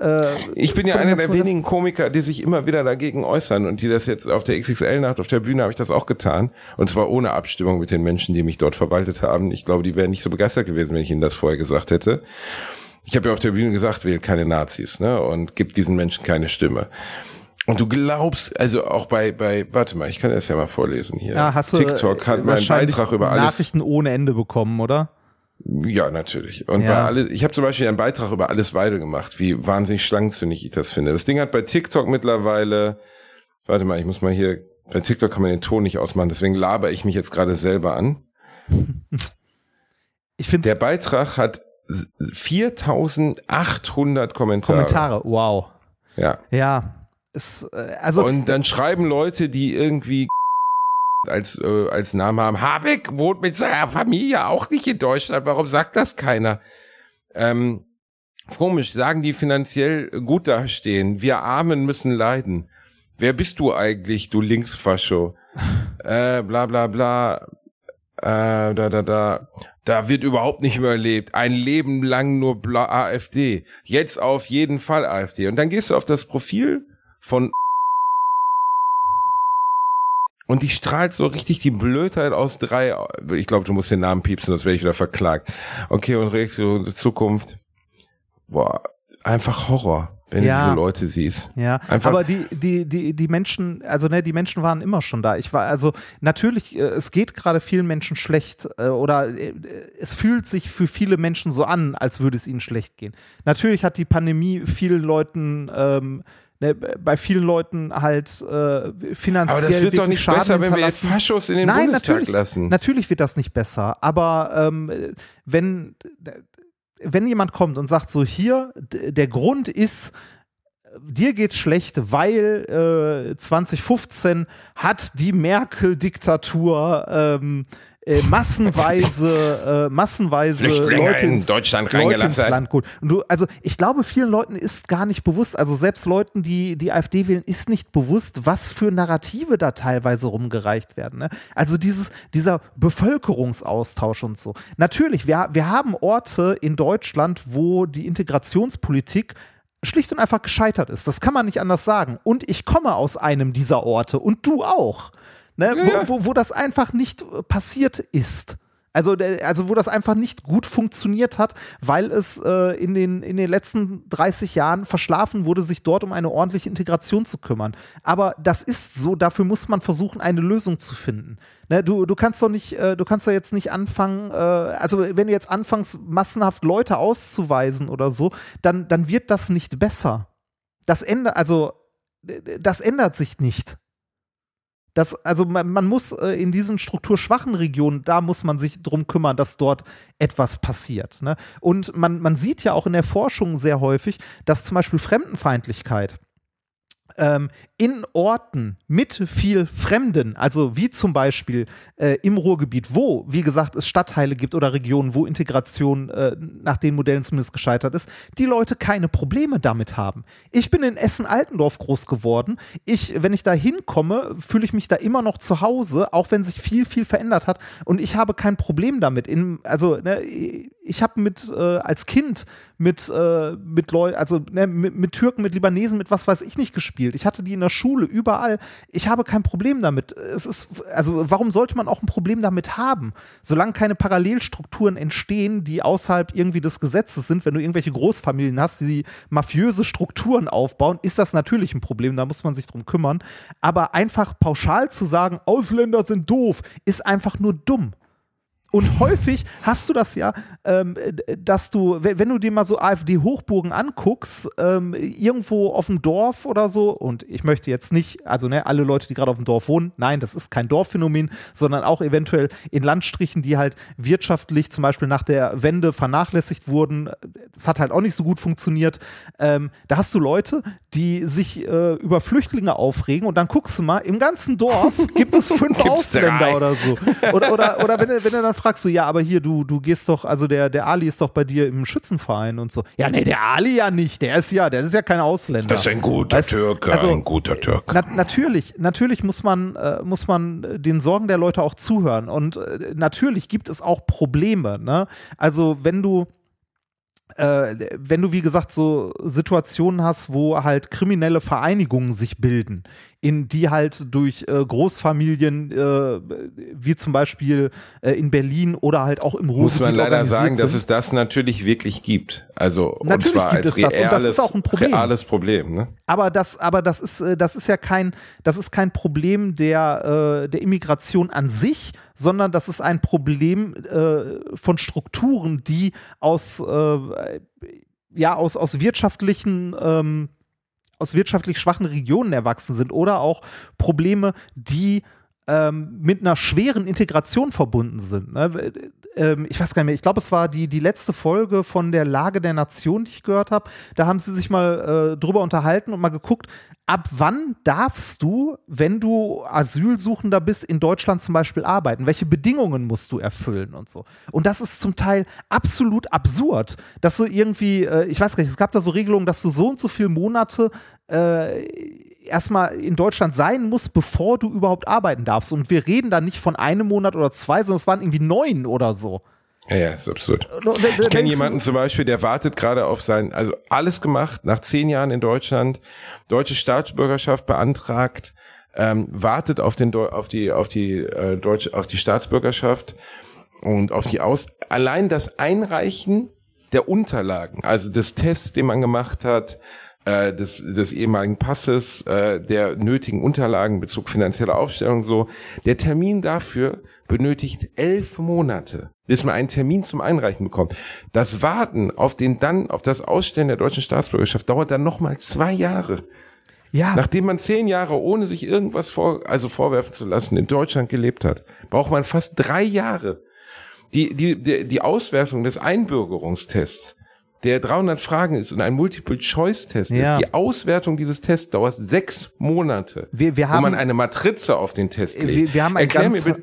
äh, äh Ich bin ja einer der wenigen Komiker, die sich immer wieder dagegen äußern und die das jetzt auf der XXL-Nacht auf der Bühne habe ich das auch getan. Und zwar ohne Abstimmung mit den Menschen, die mich dort verwaltet haben. Ich glaube, die wären nicht so begeistert gewesen, wenn ich ihnen das vorher gesagt hätte. Ich habe ja auf der Bühne gesagt, wählt keine Nazis, ne? Und gibt diesen Menschen keine Stimme. Und du glaubst, also auch bei, bei, warte mal, ich kann das ja mal vorlesen hier. Ja, hast du TikTok hat meinen Beitrag über alles. Nachrichten ohne Ende bekommen, oder? Ja, natürlich. Und ja. bei alle, ich habe zum Beispiel einen Beitrag über alles Weide gemacht, wie wahnsinnig schlangzündig ich das finde. Das Ding hat bei TikTok mittlerweile, warte mal, ich muss mal hier, bei TikTok kann man den Ton nicht ausmachen, deswegen laber ich mich jetzt gerade selber an. Ich finde Der Beitrag hat 4800 Kommentare. Kommentare, wow. Ja. Ja. Es, äh, also, und dann schreiben Leute, die irgendwie als, äh, als Namen haben, Habeck wohnt mit seiner Familie auch nicht in Deutschland. Warum sagt das keiner? Ähm, komisch, sagen die finanziell gut dastehen. Wir Armen müssen leiden. Wer bist du eigentlich, du Linksfascho? Äh, bla bla bla. Äh, da, da, da. Da wird überhaupt nicht mehr erlebt. Ein Leben lang nur bla AfD. Jetzt auf jeden Fall AfD. Und dann gehst du auf das Profil von und die strahlt so richtig die Blödheit aus drei. Ich glaube, du musst den Namen piepsen, sonst werde ich wieder verklagt. Okay, und Reaktion der Zukunft. Boah, einfach Horror wenn ja, du diese Leute siehst. Ja, Einfach aber die, die, die, die Menschen, also ne, die Menschen waren immer schon da. Ich war, also natürlich, äh, es geht gerade vielen Menschen schlecht äh, oder äh, es fühlt sich für viele Menschen so an, als würde es ihnen schlecht gehen. Natürlich hat die Pandemie vielen Leuten ähm, ne, bei vielen Leuten halt äh, finanziell. Aber das wird doch nicht Schaden besser, wenn wir jetzt Faschos in den Nein, Bundestag natürlich, lassen. Natürlich wird das nicht besser. Aber ähm, wenn, wenn jemand kommt und sagt so, hier, der Grund ist, dir geht's schlecht, weil äh, 2015 hat die Merkel-Diktatur ähm, äh, massenweise, äh, massenweise Leute in Deutschland reingelassen. Leute Land gut. Und du, also ich glaube, vielen Leuten ist gar nicht bewusst, also selbst Leuten, die die AfD wählen, ist nicht bewusst, was für Narrative da teilweise rumgereicht werden. Ne? Also dieses, dieser Bevölkerungsaustausch und so. Natürlich, wir, wir haben Orte in Deutschland, wo die Integrationspolitik schlicht und einfach gescheitert ist. Das kann man nicht anders sagen. Und ich komme aus einem dieser Orte und du auch ne? Ja. Wo, wo, wo das einfach nicht äh, passiert ist. Also, also wo das einfach nicht gut funktioniert hat, weil es äh, in, den, in den letzten 30 Jahren verschlafen wurde, sich dort um eine ordentliche Integration zu kümmern. Aber das ist so, dafür muss man versuchen, eine Lösung zu finden. Ne, du, du kannst doch nicht, äh, du kannst doch jetzt nicht anfangen, äh, also wenn du jetzt anfängst, massenhaft Leute auszuweisen oder so, dann, dann wird das nicht besser. Das ändert, also das ändert sich nicht. Das, also man, man muss äh, in diesen strukturschwachen Regionen, da muss man sich drum kümmern, dass dort etwas passiert. Ne? Und man, man sieht ja auch in der Forschung sehr häufig, dass zum Beispiel Fremdenfeindlichkeit ähm, in Orten mit viel Fremden, also wie zum Beispiel äh, im Ruhrgebiet, wo, wie gesagt, es Stadtteile gibt oder Regionen, wo Integration äh, nach den Modellen zumindest gescheitert ist, die Leute keine Probleme damit haben. Ich bin in Essen-Altendorf groß geworden. Ich, wenn ich da hinkomme, fühle ich mich da immer noch zu Hause, auch wenn sich viel, viel verändert hat. Und ich habe kein Problem damit. In, also, ne, ich habe mit äh, als Kind mit, äh, mit Leuten, also ne, mit, mit Türken, mit Libanesen, mit was weiß ich nicht gespielt. Ich hatte die in der Schule, überall. Ich habe kein Problem damit. Es ist, also warum sollte man auch ein Problem damit haben? Solange keine Parallelstrukturen entstehen, die außerhalb irgendwie des Gesetzes sind, wenn du irgendwelche Großfamilien hast, die mafiöse Strukturen aufbauen, ist das natürlich ein Problem, da muss man sich drum kümmern. Aber einfach pauschal zu sagen, Ausländer sind doof, ist einfach nur dumm. Und häufig hast du das ja, ähm, dass du, wenn du dir mal so AfD-Hochburgen anguckst, ähm, irgendwo auf dem Dorf oder so, und ich möchte jetzt nicht, also ne, alle Leute, die gerade auf dem Dorf wohnen, nein, das ist kein Dorfphänomen, sondern auch eventuell in Landstrichen, die halt wirtschaftlich zum Beispiel nach der Wende vernachlässigt wurden. Das hat halt auch nicht so gut funktioniert. Ähm, da hast du Leute, die sich äh, über Flüchtlinge aufregen und dann guckst du mal, im ganzen Dorf gibt es fünf Ausländer drei. oder so. Oder, oder, oder wenn, wenn du dann fragst du, ja, aber hier, du, du gehst doch, also der, der Ali ist doch bei dir im Schützenverein und so. Ja, nee, der Ali ja nicht. Der ist ja, der ist ja kein Ausländer. Das ist ein guter weißt, Türke, also, ein guter Türke. Na, natürlich, natürlich muss man, äh, muss man den Sorgen der Leute auch zuhören. Und äh, natürlich gibt es auch Probleme. Ne? Also, wenn du äh, wenn du, wie gesagt, so Situationen hast, wo halt kriminelle Vereinigungen sich bilden, in die halt durch äh, Großfamilien, äh, wie zum Beispiel äh, in Berlin oder halt auch im Ruhrgebiet Muss man leider sagen, sind. dass es das natürlich wirklich gibt. Also natürlich und zwar gibt es das und das ist auch ein Problem. Reales Problem. Ne? Aber das, aber das ist, äh, das ist ja kein, das ist kein Problem der äh, der Immigration an sich, sondern das ist ein Problem äh, von Strukturen, die aus ja aus aus wirtschaftlichen ähm, aus wirtschaftlich schwachen Regionen erwachsen sind oder auch Probleme, die ähm, mit einer schweren Integration verbunden sind. Ne? Ähm, ich weiß gar nicht mehr, ich glaube, es war die, die letzte Folge von der Lage der Nation, die ich gehört habe. Da haben sie sich mal äh, drüber unterhalten und mal geguckt, ab wann darfst du, wenn du Asylsuchender bist, in Deutschland zum Beispiel arbeiten? Welche Bedingungen musst du erfüllen und so? Und das ist zum Teil absolut absurd, dass du irgendwie, äh, ich weiß gar nicht, es gab da so Regelungen, dass du so und so viele Monate äh, erstmal in Deutschland sein musst, bevor du überhaupt arbeiten darfst. Und wir reden da nicht von einem Monat oder zwei, sondern es waren irgendwie neun oder so. Ja, ja, ist absurd. Ich kenne jemanden zum Beispiel, der wartet gerade auf sein, also alles gemacht, nach zehn Jahren in Deutschland, deutsche Staatsbürgerschaft beantragt, ähm, wartet auf den, auf die, auf die äh, deutsche, auf die Staatsbürgerschaft und auf die Aus, allein das Einreichen der Unterlagen, also des Tests, den man gemacht hat, äh, des, des ehemaligen Passes, äh, der nötigen Unterlagen, Bezug finanzieller Aufstellung so. Der Termin dafür benötigt elf Monate, bis man einen Termin zum Einreichen bekommt. Das Warten auf den dann, auf das Ausstellen der deutschen Staatsbürgerschaft dauert dann nochmal zwei Jahre. Ja. Nachdem man zehn Jahre ohne sich irgendwas vor, also vorwerfen zu lassen in Deutschland gelebt hat, braucht man fast drei Jahre. Die, die, die, die Auswertung des Einbürgerungstests der 300 Fragen ist und ein Multiple-Choice-Test ja. ist, die Auswertung dieses Tests dauert sechs Monate, wir, wir haben, wo man eine Matrize auf den Test legt. Wir, wir haben ein Erklär mir bitte,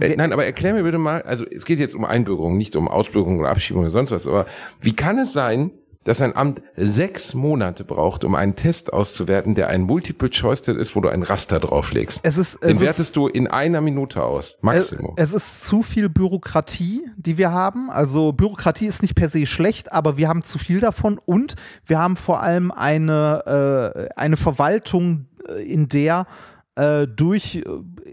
äh, Nein, aber erklär mir bitte mal, also es geht jetzt um Einbürgerung, nicht um Ausbürgerung oder Abschiebung oder sonst was, aber wie kann es sein, dass ein Amt sechs Monate braucht, um einen Test auszuwerten, der ein Multiple-Choice-Test ist, wo du ein Raster drauflegst. Es ist, es Den wertest du in einer Minute aus, Maximum. Es, es ist zu viel Bürokratie, die wir haben. Also Bürokratie ist nicht per se schlecht, aber wir haben zu viel davon und wir haben vor allem eine, äh, eine Verwaltung, äh, in der äh, durch,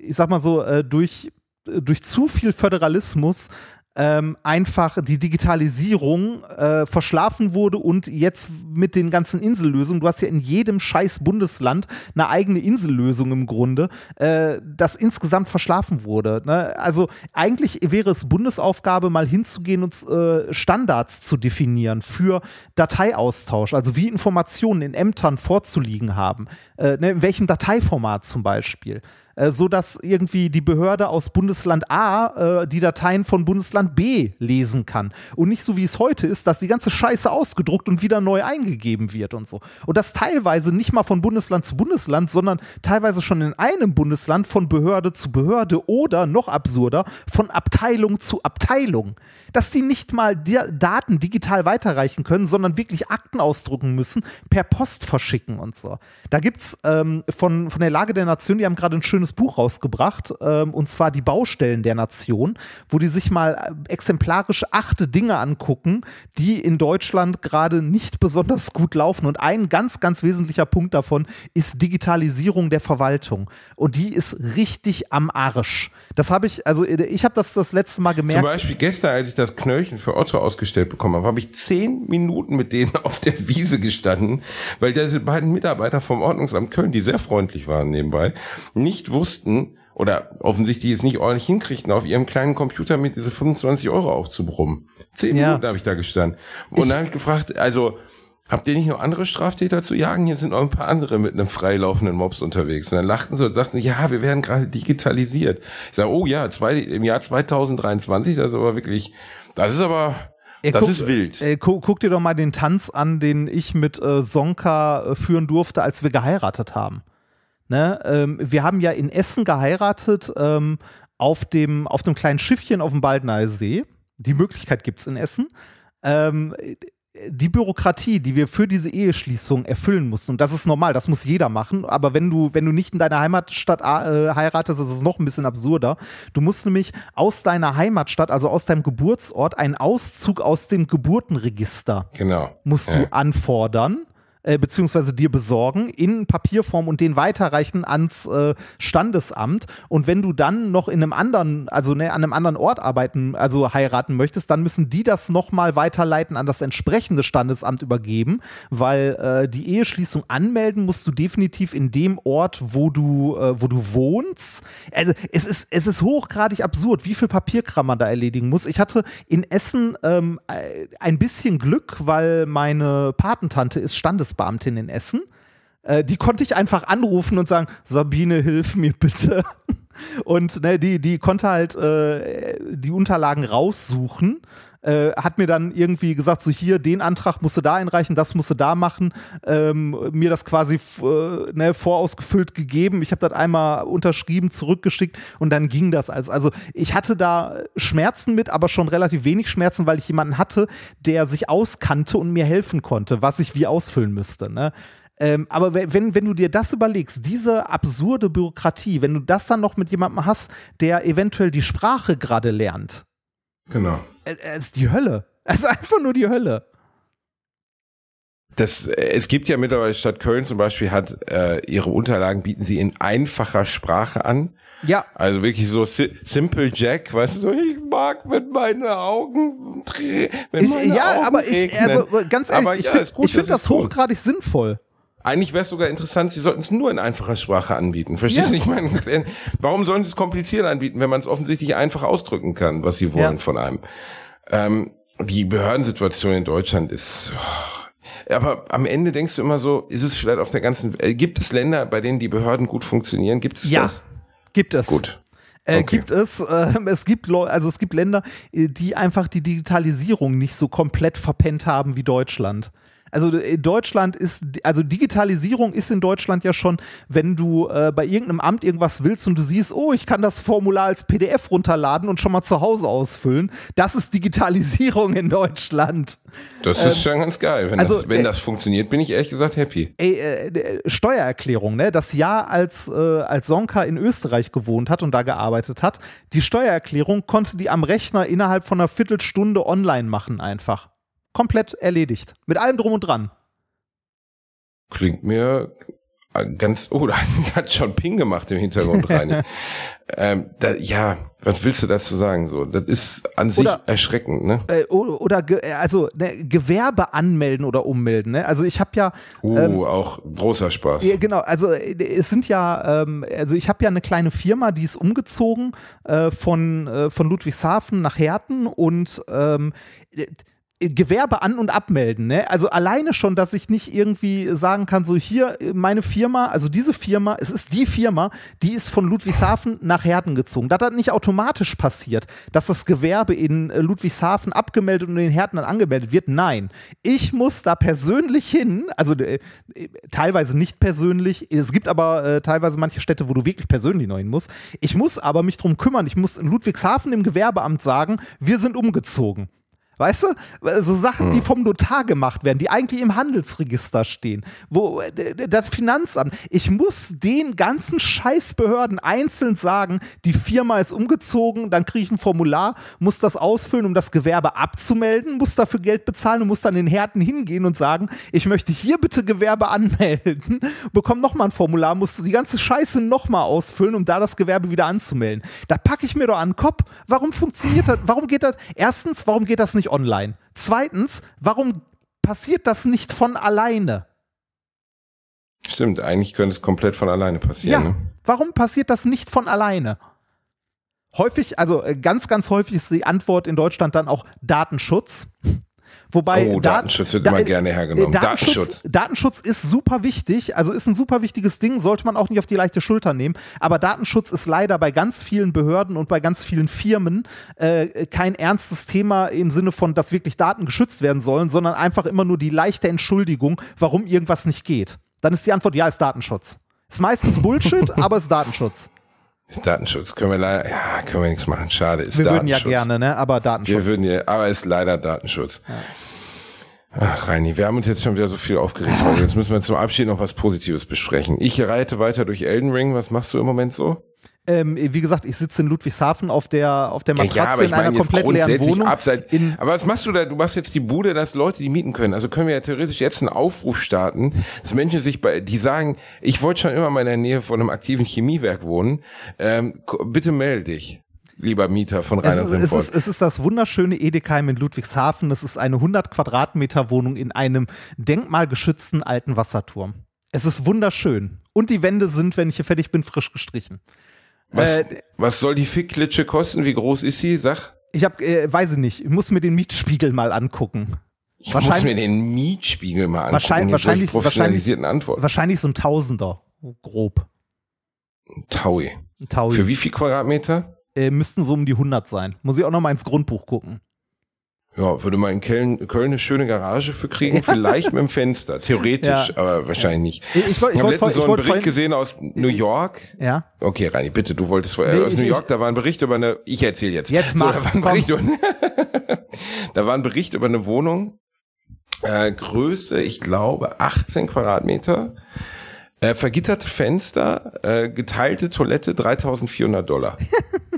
ich sag mal so, äh, durch durch zu viel Föderalismus ähm, einfach die Digitalisierung äh, verschlafen wurde und jetzt mit den ganzen Insellösungen, du hast ja in jedem scheiß Bundesland eine eigene Insellösung im Grunde, äh, das insgesamt verschlafen wurde. Ne? Also eigentlich wäre es Bundesaufgabe, mal hinzugehen und äh, Standards zu definieren für Dateiaustausch, also wie Informationen in Ämtern vorzuliegen haben, äh, ne? in welchem Dateiformat zum Beispiel. Äh, so dass irgendwie die Behörde aus Bundesland A äh, die Dateien von Bundesland B lesen kann. Und nicht so wie es heute ist, dass die ganze Scheiße ausgedruckt und wieder neu eingegeben wird und so. Und das teilweise nicht mal von Bundesland zu Bundesland, sondern teilweise schon in einem Bundesland von Behörde zu Behörde oder noch absurder von Abteilung zu Abteilung dass die nicht mal Daten digital weiterreichen können, sondern wirklich Akten ausdrucken müssen, per Post verschicken und so. Da gibt's ähm, von, von der Lage der Nation, die haben gerade ein schönes Buch rausgebracht, ähm, und zwar die Baustellen der Nation, wo die sich mal äh, exemplarisch achte Dinge angucken, die in Deutschland gerade nicht besonders gut laufen. Und ein ganz, ganz wesentlicher Punkt davon ist Digitalisierung der Verwaltung. Und die ist richtig am Arsch. Das habe ich, also ich habe das das letzte Mal gemerkt. Zum Beispiel gestern, als ich das Knöllchen für Otto ausgestellt bekommen habe, habe ich zehn Minuten mit denen auf der Wiese gestanden, weil diese beiden Mitarbeiter vom Ordnungsamt Köln, die sehr freundlich waren nebenbei, nicht wussten, oder offensichtlich es nicht ordentlich hinkriegten, auf ihrem kleinen Computer mit diese 25 Euro aufzubrummen. Zehn ja. Minuten habe ich da gestanden. Und ich, dann habe ich gefragt, also habt ihr nicht noch andere Straftäter zu jagen? Hier sind noch ein paar andere mit einem freilaufenden Mops unterwegs. Und dann lachten sie und sagten, ja, wir werden gerade digitalisiert. Ich sage, oh ja, zwei, im Jahr 2023, das ist aber wirklich, das ist aber, Ey, das guck, ist wild. Ey, guck, guck, dir doch mal den Tanz an, den ich mit äh, Sonka äh, führen durfte, als wir geheiratet haben. Ne? Ähm, wir haben ja in Essen geheiratet, ähm, auf, dem, auf dem kleinen Schiffchen auf dem Baldner See. Die Möglichkeit gibt es in Essen. Ähm, die Bürokratie, die wir für diese Eheschließung erfüllen mussten, und das ist normal, das muss jeder machen, aber wenn du, wenn du nicht in deiner Heimatstadt äh, heiratest, ist es noch ein bisschen absurder. Du musst nämlich aus deiner Heimatstadt, also aus deinem Geburtsort, einen Auszug aus dem Geburtenregister genau. musst ja. du anfordern äh, beziehungsweise dir besorgen in Papierform und den weiterreichen ans äh, Standesamt. Und wenn du dann noch in einem anderen, also ne, an einem anderen Ort arbeiten, also heiraten möchtest, dann müssen die das nochmal weiterleiten an das entsprechende Standesamt übergeben, weil äh, die Eheschließung anmelden musst du definitiv in dem Ort, wo du, äh, wo du wohnst. Also es ist, es ist hochgradig absurd, wie viel Papierkram man da erledigen muss. Ich hatte in Essen ähm, ein bisschen Glück, weil meine Patentante ist Standesbeamtin Beamtin in Essen. Äh, die konnte ich einfach anrufen und sagen, Sabine, hilf mir bitte. Und ne, die, die konnte halt äh, die Unterlagen raussuchen äh, hat mir dann irgendwie gesagt, so hier, den Antrag musst du da einreichen, das musst du da machen, ähm, mir das quasi äh, ne, vorausgefüllt gegeben. Ich habe das einmal unterschrieben, zurückgeschickt und dann ging das als. Also ich hatte da Schmerzen mit, aber schon relativ wenig Schmerzen, weil ich jemanden hatte, der sich auskannte und mir helfen konnte, was ich wie ausfüllen müsste. Ne? Ähm, aber wenn, wenn du dir das überlegst, diese absurde Bürokratie, wenn du das dann noch mit jemandem hast, der eventuell die Sprache gerade lernt. Genau es ist die Hölle. Es ist einfach nur die Hölle. Das, es gibt ja mittlerweile Stadt Köln zum Beispiel hat äh, ihre Unterlagen bieten sie in einfacher Sprache an. Ja. Also wirklich so si Simple Jack, weißt du, so, ich mag mit meinen Augen, wenn ich, meine Ja, Augen aber ich, also ganz ehrlich, aber ich, ja, find, ich finde das, das hochgradig sinnvoll. Eigentlich wäre es sogar interessant, sie sollten es nur in einfacher Sprache anbieten. Verstehst du? Ja. Ich meine, warum sollen sie es kompliziert anbieten, wenn man es offensichtlich einfach ausdrücken kann, was sie wollen ja. von einem? Ähm, die Behördensituation in Deutschland ist. Aber am Ende denkst du immer so, ist es vielleicht auf der ganzen Welt, gibt es Länder, bei denen die Behörden gut funktionieren? Gibt es ja, das? Gibt es. Gut. Äh, okay. Gibt es, äh, es gibt also es gibt Länder, äh, die einfach die Digitalisierung nicht so komplett verpennt haben wie Deutschland. Also äh, Deutschland ist, also Digitalisierung ist in Deutschland ja schon, wenn du äh, bei irgendeinem Amt irgendwas willst und du siehst, oh, ich kann das Formular als PDF runterladen und schon mal zu Hause ausfüllen. Das ist Digitalisierung in Deutschland. Das ist ähm, schon ganz geil. Wenn, also, das, wenn äh, das funktioniert, bin ich ehrlich gesagt happy. Ey, äh, Steuererklärung, ne? Das Jahr, als, äh, als Sonka in Österreich gewohnt hat und da gearbeitet hat, die Steuererklärung konnte die am Rechner innerhalb von einer Viertelstunde online machen einfach komplett erledigt. Mit allem drum und dran. Klingt mir ganz, oh, da hat schon Ping gemacht im Hintergrund rein. ähm, da, ja, was willst du dazu sagen? So, das ist an sich oder, erschreckend, ne? Äh, oder also ne, Gewerbe anmelden oder ummelden. Ne? Also ich habe ja. Uh, ähm, auch großer Spaß. Ja, genau. Also es sind ja, ähm, also ich habe ja eine kleine Firma, die ist umgezogen äh, von äh, von Ludwigshafen nach Herten und ähm, Gewerbe an- und abmelden. Ne? Also alleine schon, dass ich nicht irgendwie sagen kann, so hier meine Firma, also diese Firma, es ist die Firma, die ist von Ludwigshafen nach Herden gezogen. Das hat nicht automatisch passiert, dass das Gewerbe in äh, Ludwigshafen abgemeldet und in Herden dann angemeldet wird. Nein, ich muss da persönlich hin, also äh, teilweise nicht persönlich, es gibt aber äh, teilweise manche Städte, wo du wirklich persönlich noch hin musst. Ich muss aber mich drum kümmern. Ich muss in Ludwigshafen im Gewerbeamt sagen, wir sind umgezogen. Weißt du? So Sachen, die hm. vom Notar gemacht werden, die eigentlich im Handelsregister stehen. Wo das Finanzamt, ich muss den ganzen Scheißbehörden einzeln sagen, die Firma ist umgezogen, dann kriege ich ein Formular, muss das ausfüllen, um das Gewerbe abzumelden, muss dafür Geld bezahlen und muss dann in Härten hingehen und sagen, ich möchte hier bitte Gewerbe anmelden, bekomme nochmal ein Formular, muss die ganze Scheiße nochmal ausfüllen, um da das Gewerbe wieder anzumelden. Da packe ich mir doch an den Kopf. Warum funktioniert das? Warum geht das? Erstens, warum geht das nicht online? Zweitens, warum passiert das nicht von alleine? Stimmt, eigentlich könnte es komplett von alleine passieren. Ja, ne? warum passiert das nicht von alleine? Häufig, also äh, ganz, ganz häufig ist die Antwort in Deutschland dann auch Datenschutz. Wobei oh, Datenschutz wird da, immer gerne hergenommen. Datenschutz, Datenschutz. Datenschutz ist super wichtig, also ist ein super wichtiges Ding, sollte man auch nicht auf die leichte Schulter nehmen. Aber Datenschutz ist leider bei ganz vielen Behörden und bei ganz vielen Firmen äh, kein ernstes Thema im Sinne von, dass wirklich Daten geschützt werden sollen, sondern einfach immer nur die leichte Entschuldigung, warum irgendwas nicht geht. Dann ist die Antwort, ja, ist Datenschutz. Ist meistens Bullshit, aber ist Datenschutz. Ist Datenschutz. Können wir leider, ja, können wir nichts machen. Schade, ist wir Datenschutz. Wir würden ja gerne, ne, aber Datenschutz. Wir würden ja, aber ist leider Datenschutz. Ja. Ach, Reini, wir haben uns jetzt schon wieder so viel aufgeregt. Also jetzt müssen wir zum Abschied noch was Positives besprechen. Ich reite weiter durch Elden Ring. Was machst du im Moment so? Ähm, wie gesagt, ich sitze in Ludwigshafen auf der, auf der Matratze ja, ja, in einer komplett leeren Wohnung. Abseits, aber was machst du da? Du machst jetzt die Bude, dass Leute die mieten können. Also können wir ja theoretisch jetzt einen Aufruf starten, dass Menschen sich bei, die sagen, ich wollte schon immer mal in der Nähe von einem aktiven Chemiewerk wohnen. Ähm, bitte melde dich lieber Mieter von Rainer es, es, ist, es ist das wunderschöne Edekheim in Ludwigshafen. Es ist eine 100 Quadratmeter Wohnung in einem denkmalgeschützten alten Wasserturm. Es ist wunderschön. Und die Wände sind, wenn ich hier fertig bin, frisch gestrichen. Was, äh, was soll die Fickklitsche kosten? Wie groß ist sie? Sag. Ich hab, äh, weiß ich nicht. Ich muss mir den Mietspiegel mal angucken. Ich muss mir den Mietspiegel mal angucken. Wahrscheinlich, wahrscheinlich, professionalisierten Antworten. wahrscheinlich so ein Tausender, grob. Taui. Taui. Für wie viel Quadratmeter? Äh, müssten so um die 100 sein. Muss ich auch noch mal ins Grundbuch gucken. Ja, würde man in Köln, Köln eine schöne Garage für kriegen, vielleicht mit dem Fenster, theoretisch, ja. aber wahrscheinlich nicht. Ich, wollte ich habe letztens so einen Bericht gesehen aus New York. Ja. Okay, Reini, bitte, du wolltest vorher nee, aus New York, da war ein Bericht über eine, ich erzähle jetzt. Jetzt mach, so, da, war ein Bericht über, da war ein Bericht über eine Wohnung, äh, Größe, ich glaube, 18 Quadratmeter. Äh, vergitterte Fenster, äh, geteilte Toilette, 3400 Dollar.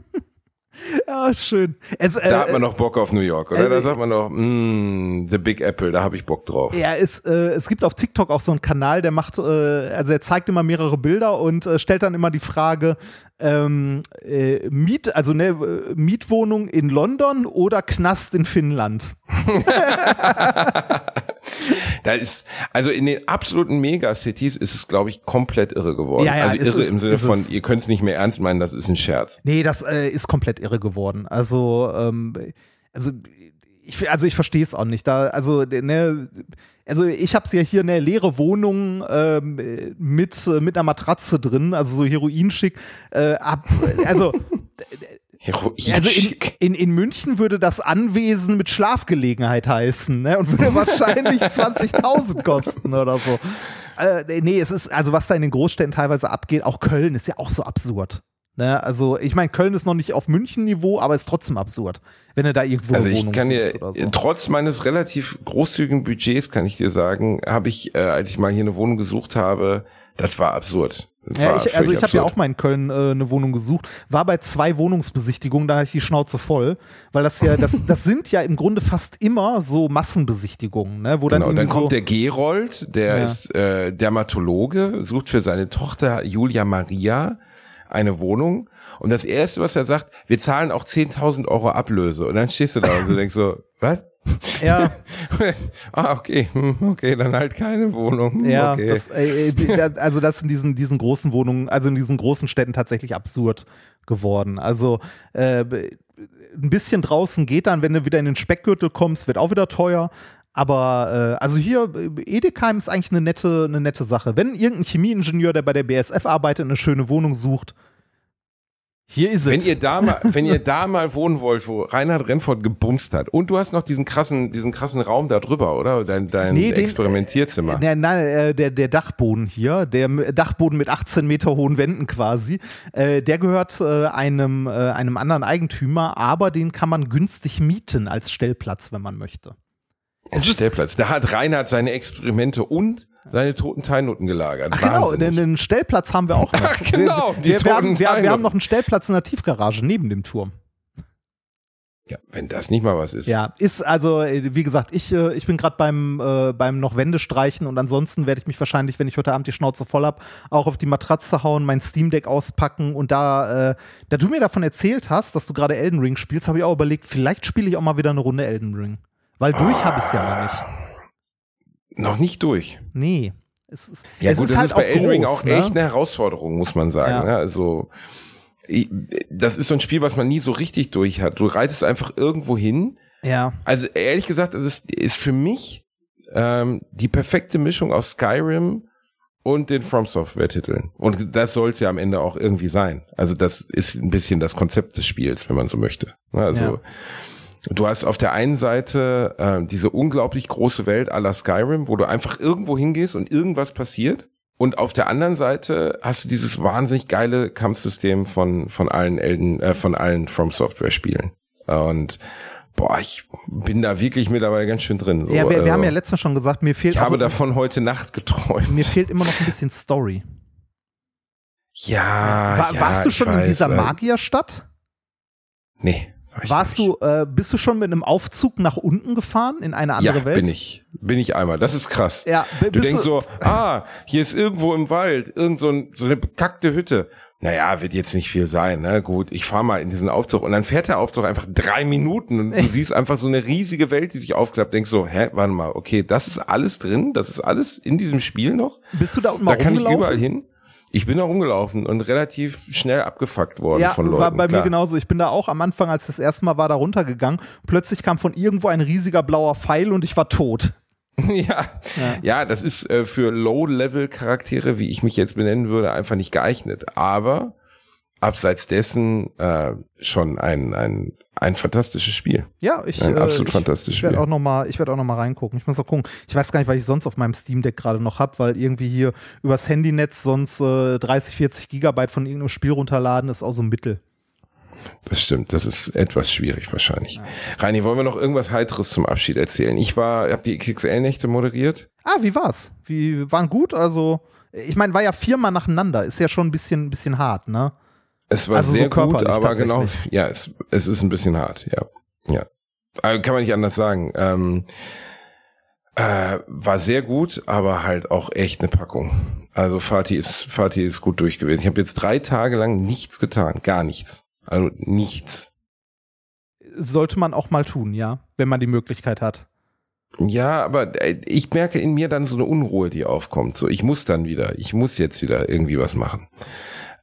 Ja, schön. Es, äh, da hat man noch Bock auf New York, oder? Äh, da sagt man noch, mm, The Big Apple, da habe ich Bock drauf. Ja, es, äh, es gibt auf TikTok auch so einen Kanal, der macht, äh, also er zeigt immer mehrere Bilder und äh, stellt dann immer die Frage, ähm, äh, Miet, also ne, Mietwohnung in London oder Knast in Finnland. da ist, also in den absoluten Megacities ist es, glaube ich, komplett irre geworden. Ja, ja, also irre ist, im Sinne von, es. ihr könnt es nicht mehr ernst meinen, das ist ein Scherz. Nee, das äh, ist komplett irre geworden. Also, ähm, also ich, also ich verstehe es auch nicht. Da, also, ne, also ich habe es ja hier eine leere Wohnung ähm, mit, mit einer Matratze drin, also so Heroinschick. Äh, ab, also also in, in, in München würde das Anwesen mit Schlafgelegenheit heißen ne? und würde wahrscheinlich 20.000 kosten oder so. Äh, nee, es ist, also was da in den Großstädten teilweise abgeht, auch Köln ist ja auch so absurd. Ne? Also ich meine, Köln ist noch nicht auf München-Niveau, aber ist trotzdem absurd, wenn du da irgendwo also ich kann dir, so. Trotz meines relativ großzügigen Budgets kann ich dir sagen, habe ich, äh, als ich mal hier eine Wohnung gesucht habe, das war absurd. Ja, ich, also ich habe ja auch mal in Köln äh, eine Wohnung gesucht, war bei zwei Wohnungsbesichtigungen, da hatte ich die Schnauze voll, weil das ja, das, das sind ja im Grunde fast immer so Massenbesichtigungen, ne? Wo genau, dann, dann so kommt der Gerold, der ja. ist äh, Dermatologe, sucht für seine Tochter Julia Maria eine Wohnung und das erste, was er sagt, wir zahlen auch 10.000 Euro Ablöse und dann stehst du da und du denkst so, was? Ja. ah, okay, hm, okay, dann halt keine Wohnung. Ja, okay. das, äh, also das in diesen, diesen großen Wohnungen, also in diesen großen Städten tatsächlich absurd geworden. Also äh, ein bisschen draußen geht dann, wenn du wieder in den Speckgürtel kommst, wird auch wieder teuer. Aber äh, also hier, Edekheim ist eigentlich eine nette, eine nette Sache. Wenn irgendein Chemieingenieur, der bei der BSF arbeitet, eine schöne Wohnung sucht, hier ist wenn es. Ihr da mal, wenn ihr da mal wohnen wollt, wo Reinhard Renfort gebumst hat und du hast noch diesen krassen, diesen krassen Raum da drüber, oder? Dein, dein Nee, den- Experimentierzimmer. Nein, nein, äh, der, der Dachboden hier, der Dachboden mit 18 Meter hohen Wänden quasi, äh, der gehört äh, einem, äh, einem anderen Eigentümer, aber den kann man günstig mieten als Stellplatz, wenn man möchte. Ein Stellplatz. Da hat Reinhard seine Experimente und seine toten Teilnoten gelagert. Ach genau, den, den Stellplatz haben wir auch noch. Ach, genau, wir, wir, wir, haben, wir, haben noch einen Stellplatz in der Tiefgarage neben dem Turm. Ja, wenn das nicht mal was ist. Ja, ist also, äh, wie gesagt, ich, äh, ich bin gerade beim, äh, beim noch Wände streichen und ansonsten werde ich mich wahrscheinlich, wenn ich heute Abend die Schnauze voll hab, auch auf die Matratze hauen, mein Steam Deck auspacken und da, äh, da du mir davon erzählt hast, dass du gerade Elden Ring spielst, habe ich auch überlegt, vielleicht spiele ich auch mal wieder eine Runde Elden Ring. Weil durch habe ich es ja noch nicht. Noch nicht durch. Nee. Es ist, Ja es gut, ist das halt ist bei Elden Ring auch ne? echt eine Herausforderung, muss man sagen. Ja. Ne? Also ich, das ist so ein Spiel, was man nie so richtig durch hat. Du reitest einfach irgendwo hin. Ja. Also ehrlich gesagt, das ist, ist für mich ähm, die perfekte Mischung aus Skyrim und den From Software Titeln. Und das soll es ja am Ende auch irgendwie sein. Also das ist ein bisschen das Konzept des Spiels, wenn man so möchte. Ne? Also Ja. Du hast auf der einen Seite äh, diese unglaublich große Welt aller Skyrim, wo du einfach irgendwo hingehst und irgendwas passiert. Und auf der anderen Seite hast du dieses wahnsinnig geile Kampfsystem von von allen Elden, äh, von allen From Software Spielen. Und boah, ich bin da wirklich mittlerweile ganz schön drin. So, ja, wir, wir äh, haben ja letztens schon gesagt, mir fehlt ich habe auch, davon heute Nacht geträumt. mir fehlt immer noch ein bisschen Story. Ja, War, ja, warst du schon in weiß, dieser äh, Magierstadt? Nee. Ich Warst nicht. du, äh, bist du schon mit einem Aufzug nach unten gefahren in eine andere ja, Welt? bin ich. Bin ich einmal. Das ist krass. Ja, Du denkst so, ah, hier ist irgendwo im Wald irgend so, ein, so eine bekackte Hütte. Naja, wird jetzt nicht viel sein, ne? Gut, ich fahr mal in diesen Aufzug und dann fährt der Aufzug einfach drei Minuten und du siehst einfach so eine riesige Welt, die sich aufklappt. Denkst so, hä, warte mal, okay, das ist alles drin, das ist alles in diesem Spiel noch. Bist du da unten mal Da kann ich überall hin. Ich bin da rumgelaufen und relativ schnell abgefuckt worden ja, von Leuten. War bei klar. mir genauso. Ich bin da auch am Anfang, als das erste Mal war, da runtergegangen. Plötzlich kam von irgendwo ein riesiger blauer Pfeil und ich war tot. Ja. ja, ja, das ist äh, für Low-Level-Charaktere, wie ich mich jetzt benennen würde, einfach nicht geeignet. Aber abseits dessen äh, schon ein, ein, ein fantastisches Spiel. Ja, ich ein absolut äh, fantastisches ich, ich Spiel. Auch noch mal, ich werde auch noch mal reingucken. Ich muss auch gucken. Ich weiß gar nicht, was ich sonst auf meinem Steam Deck gerade noch habe, weil irgendwie hier übers Handynetz sonst äh, 30, 40 Gigabyte von irgendeinem Spiel runterladen ist auch so ein Mittel. Das stimmt, das ist etwas schwierig wahrscheinlich. Ja. Reini, wollen wir noch irgendwas Heiteres zum Abschied erzählen? Ich war, habe die XXL-Nächte moderiert. Ah, wie war's? Wie waren gut? Also, ich meine, war ja viermal nacheinander, ist ja schon ein bisschen, ein bisschen hart, ne? Es war also sehr so gut, aber genau, ja, es, es ist ein bisschen hart, ja. Ja. Also kann man nicht anders sagen. Ähm, äh, war sehr gut, aber halt auch echt eine Packung. Also Fatih ist, Fatih ist gut durch gewesen. Ich habe jetzt drei Tage lang nichts getan, gar nichts. Also nichts. Sollte man auch mal tun, ja, wenn man die Möglichkeit hat. Ja, aber äh, ich merke in mir dann so eine Unruhe, die aufkommt. So, ich muss dann wieder, ich muss jetzt wieder irgendwie was machen.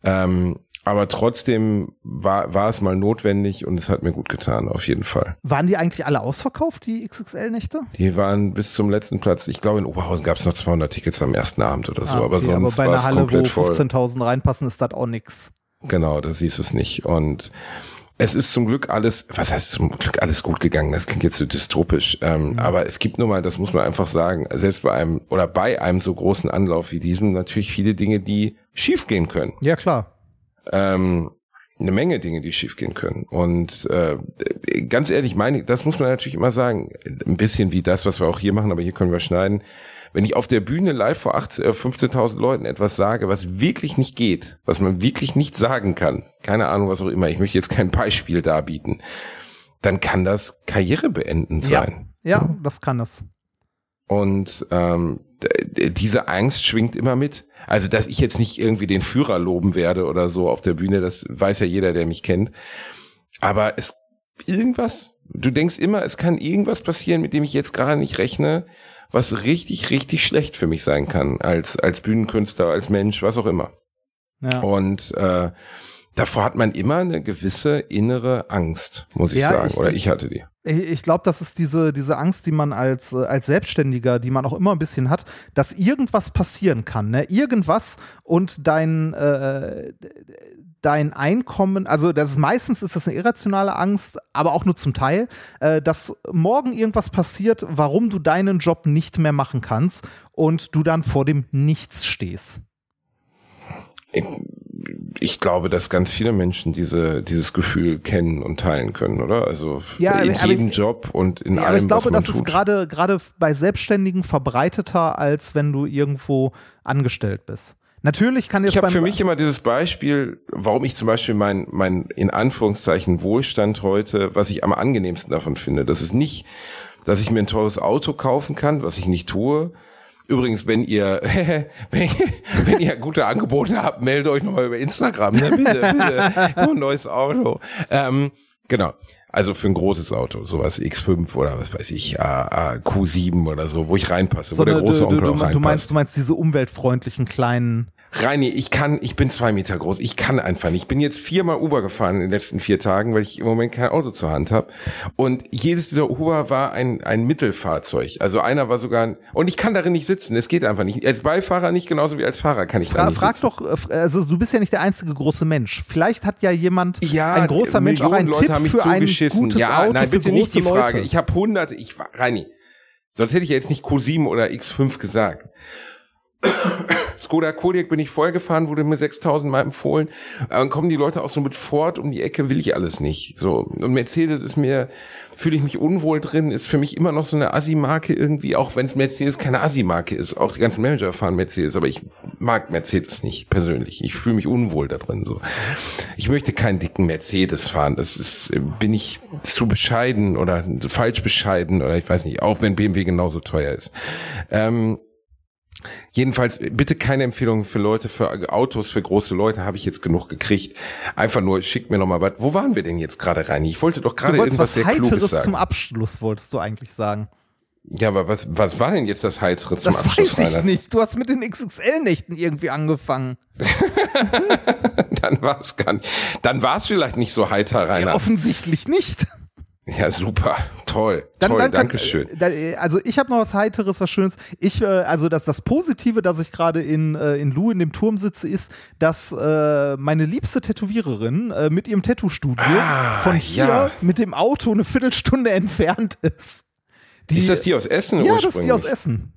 Ähm, aber trotzdem war, war es mal notwendig und es hat mir gut getan, auf jeden Fall. Waren die eigentlich alle ausverkauft, die XXL-Nächte? Die waren bis zum letzten Platz. Ich glaube, in Oberhausen gab es noch 200 Tickets am ersten Abend oder so, ah, okay, aber sonst aber bei einer Halle, wo 15.000 reinpassen, ist das auch nix. Genau, da siehst du es nicht. Und es ist zum Glück alles, was heißt zum Glück alles gut gegangen? Das klingt jetzt so dystopisch. Ähm, mhm. Aber es gibt nun mal, das muss man einfach sagen, selbst bei einem oder bei einem so großen Anlauf wie diesem natürlich viele Dinge, die schiefgehen können. Ja, klar ähm, eine Menge Dinge, die schiefgehen können. Und äh, ganz ehrlich, meine, das muss man natürlich immer sagen, ein bisschen wie das, was wir auch hier machen, aber hier können wir schneiden. Wenn ich auf der Bühne live vor 15.000 äh, Leuten etwas sage, was wirklich nicht geht, was man wirklich nicht sagen kann, keine Ahnung, was auch immer, ich möchte jetzt kein Beispiel darbieten, dann kann das karrierebeendend sein. Ja, ja das kann es. Und ähm, diese Angst schwingt immer mit. Also, dass ich jetzt nicht irgendwie den Führer loben werde oder so auf der Bühne, das weiß ja jeder, der mich kennt. Aber es, irgendwas, du denkst immer, es kann irgendwas passieren, mit dem ich jetzt gerade nicht rechne, was richtig, richtig schlecht für mich sein kann, als, als Bühnenkünstler, als Mensch, was auch immer. Ja. Und äh, davor hat man immer eine gewisse innere Angst, muss ich ja, sagen. Ich, Oder ich hatte die. Ich glaube, das ist diese, diese Angst, die man als, äh, als Selbstständiger, die man auch immer ein bisschen hat, dass irgendwas passieren kann. Ne? Irgendwas und dein, äh, dein Einkommen, also das ist, meistens ist das eine irrationale Angst, aber auch nur zum Teil, äh, dass morgen irgendwas passiert, warum du deinen Job nicht mehr machen kannst und du dann vor dem Nichts stehst ich glaube, dass ganz viele Menschen diese, dieses Gefühl kennen und teilen können, oder? Also ja, in jedem ich, Job und in ja, allem, ich glaube, was man das tut. ist gerade gerade bei Selbstständigen verbreiteter, als wenn du irgendwo angestellt bist. Natürlich kann jetzt Ich habe für mich immer dieses Beispiel, warum ich zum Beispiel mein, mein in Anführungszeichen Wohlstand heute, was ich am angenehmsten davon finde, das ist nicht, dass ich mir ein teures Auto kaufen kann, was ich nicht tue, Übrigens, wenn ihr, wenn, wenn ihr gute Angebote habt, meldet euch nochmal über Instagram. Ne? Bitte, bitte. ein neues Auto. Ähm, genau. Also für ein großes Auto, sowas X5 oder was weiß ich, Q7 oder so, wo ich reinpasse, so wo der große Onkel du, du, auch reinpasst. Du meinst, du meinst diese umweltfreundlichen kleinen Reini, ich kann, ich bin zwei Meter groß, ich kann einfach nicht. Ich bin jetzt viermal Uber gefahren in den letzten vier Tagen, weil ich im Moment kein Auto zur Hand habe. Und jedes dieser Uber war ein, ein Mittelfahrzeug. Also einer war sogar, ein, und ich kann darin nicht sitzen, es geht einfach nicht. Als Beifahrer nicht, genauso wie als Fahrer kann ich Fra nicht frag sitzen. doch, äh, also du bist ja nicht der einzige große Mensch. Vielleicht hat ja jemand, ja, ein großer Mensch, auch einen Leute Tipp haben mich für zugeschissen. ein gutes ja, Auto nein, bitte nicht die Frage. Leute. Ich habe hunderte, ich, Reini, sonst hätte ich ja jetzt nicht Q7 oder X5 gesagt. Skoda Kodiaq bin ich vorher gefahren, wurde mir 6000 Mal empfohlen. Dann kommen die Leute auch so mit Ford um die Ecke, will ich alles nicht. So. Und Mercedes ist mir, fühle ich mich unwohl drin, ist für mich immer noch so eine Assi-Marke irgendwie, auch wenn es Mercedes keine Assi-Marke ist. Auch die ganzen Manager fahren Mercedes, aber ich mag Mercedes nicht persönlich. Ich fühle mich unwohl da drin. So. Ich möchte keinen dicken Mercedes fahren. Das ist, bin ich zu bescheiden oder falsch bescheiden oder ich weiß nicht, auch wenn BMW genauso teuer ist. Ähm, Jedenfalls bitte keine Empfehlung für Leute, für Autos, für große Leute habe ich jetzt genug gekriegt. Einfach nur, schick mir noch mal was. Wo waren wir denn jetzt gerade rein? Ich wollte doch gerade irgendwas was sehr Heiteres Kluges sagen. zum Abschluss wolltest du eigentlich sagen. Ja, aber was, was war denn jetzt das Heizritz zum Das Abschluss, weiß ich nicht. Du hast mit den XXL-Nächten irgendwie angefangen. dann war es gar nicht. Dann war es vielleicht nicht so heiter, Rainer. Ja, offensichtlich nicht. Ja, super. Toll. Dann, Toll, dann Dankeschön. Äh, also ich habe noch was Heiteres, was Schönes. Ich, äh, also das, das Positive, dass ich gerade in, äh, in Lou in dem Turm sitze, ist, dass äh, meine liebste Tätowiererin äh, mit ihrem Tattoo-Studio ah, von hier ja. mit dem Auto eine Viertelstunde entfernt ist. Die, ist das die aus Essen? Ja, das ist die aus Essen.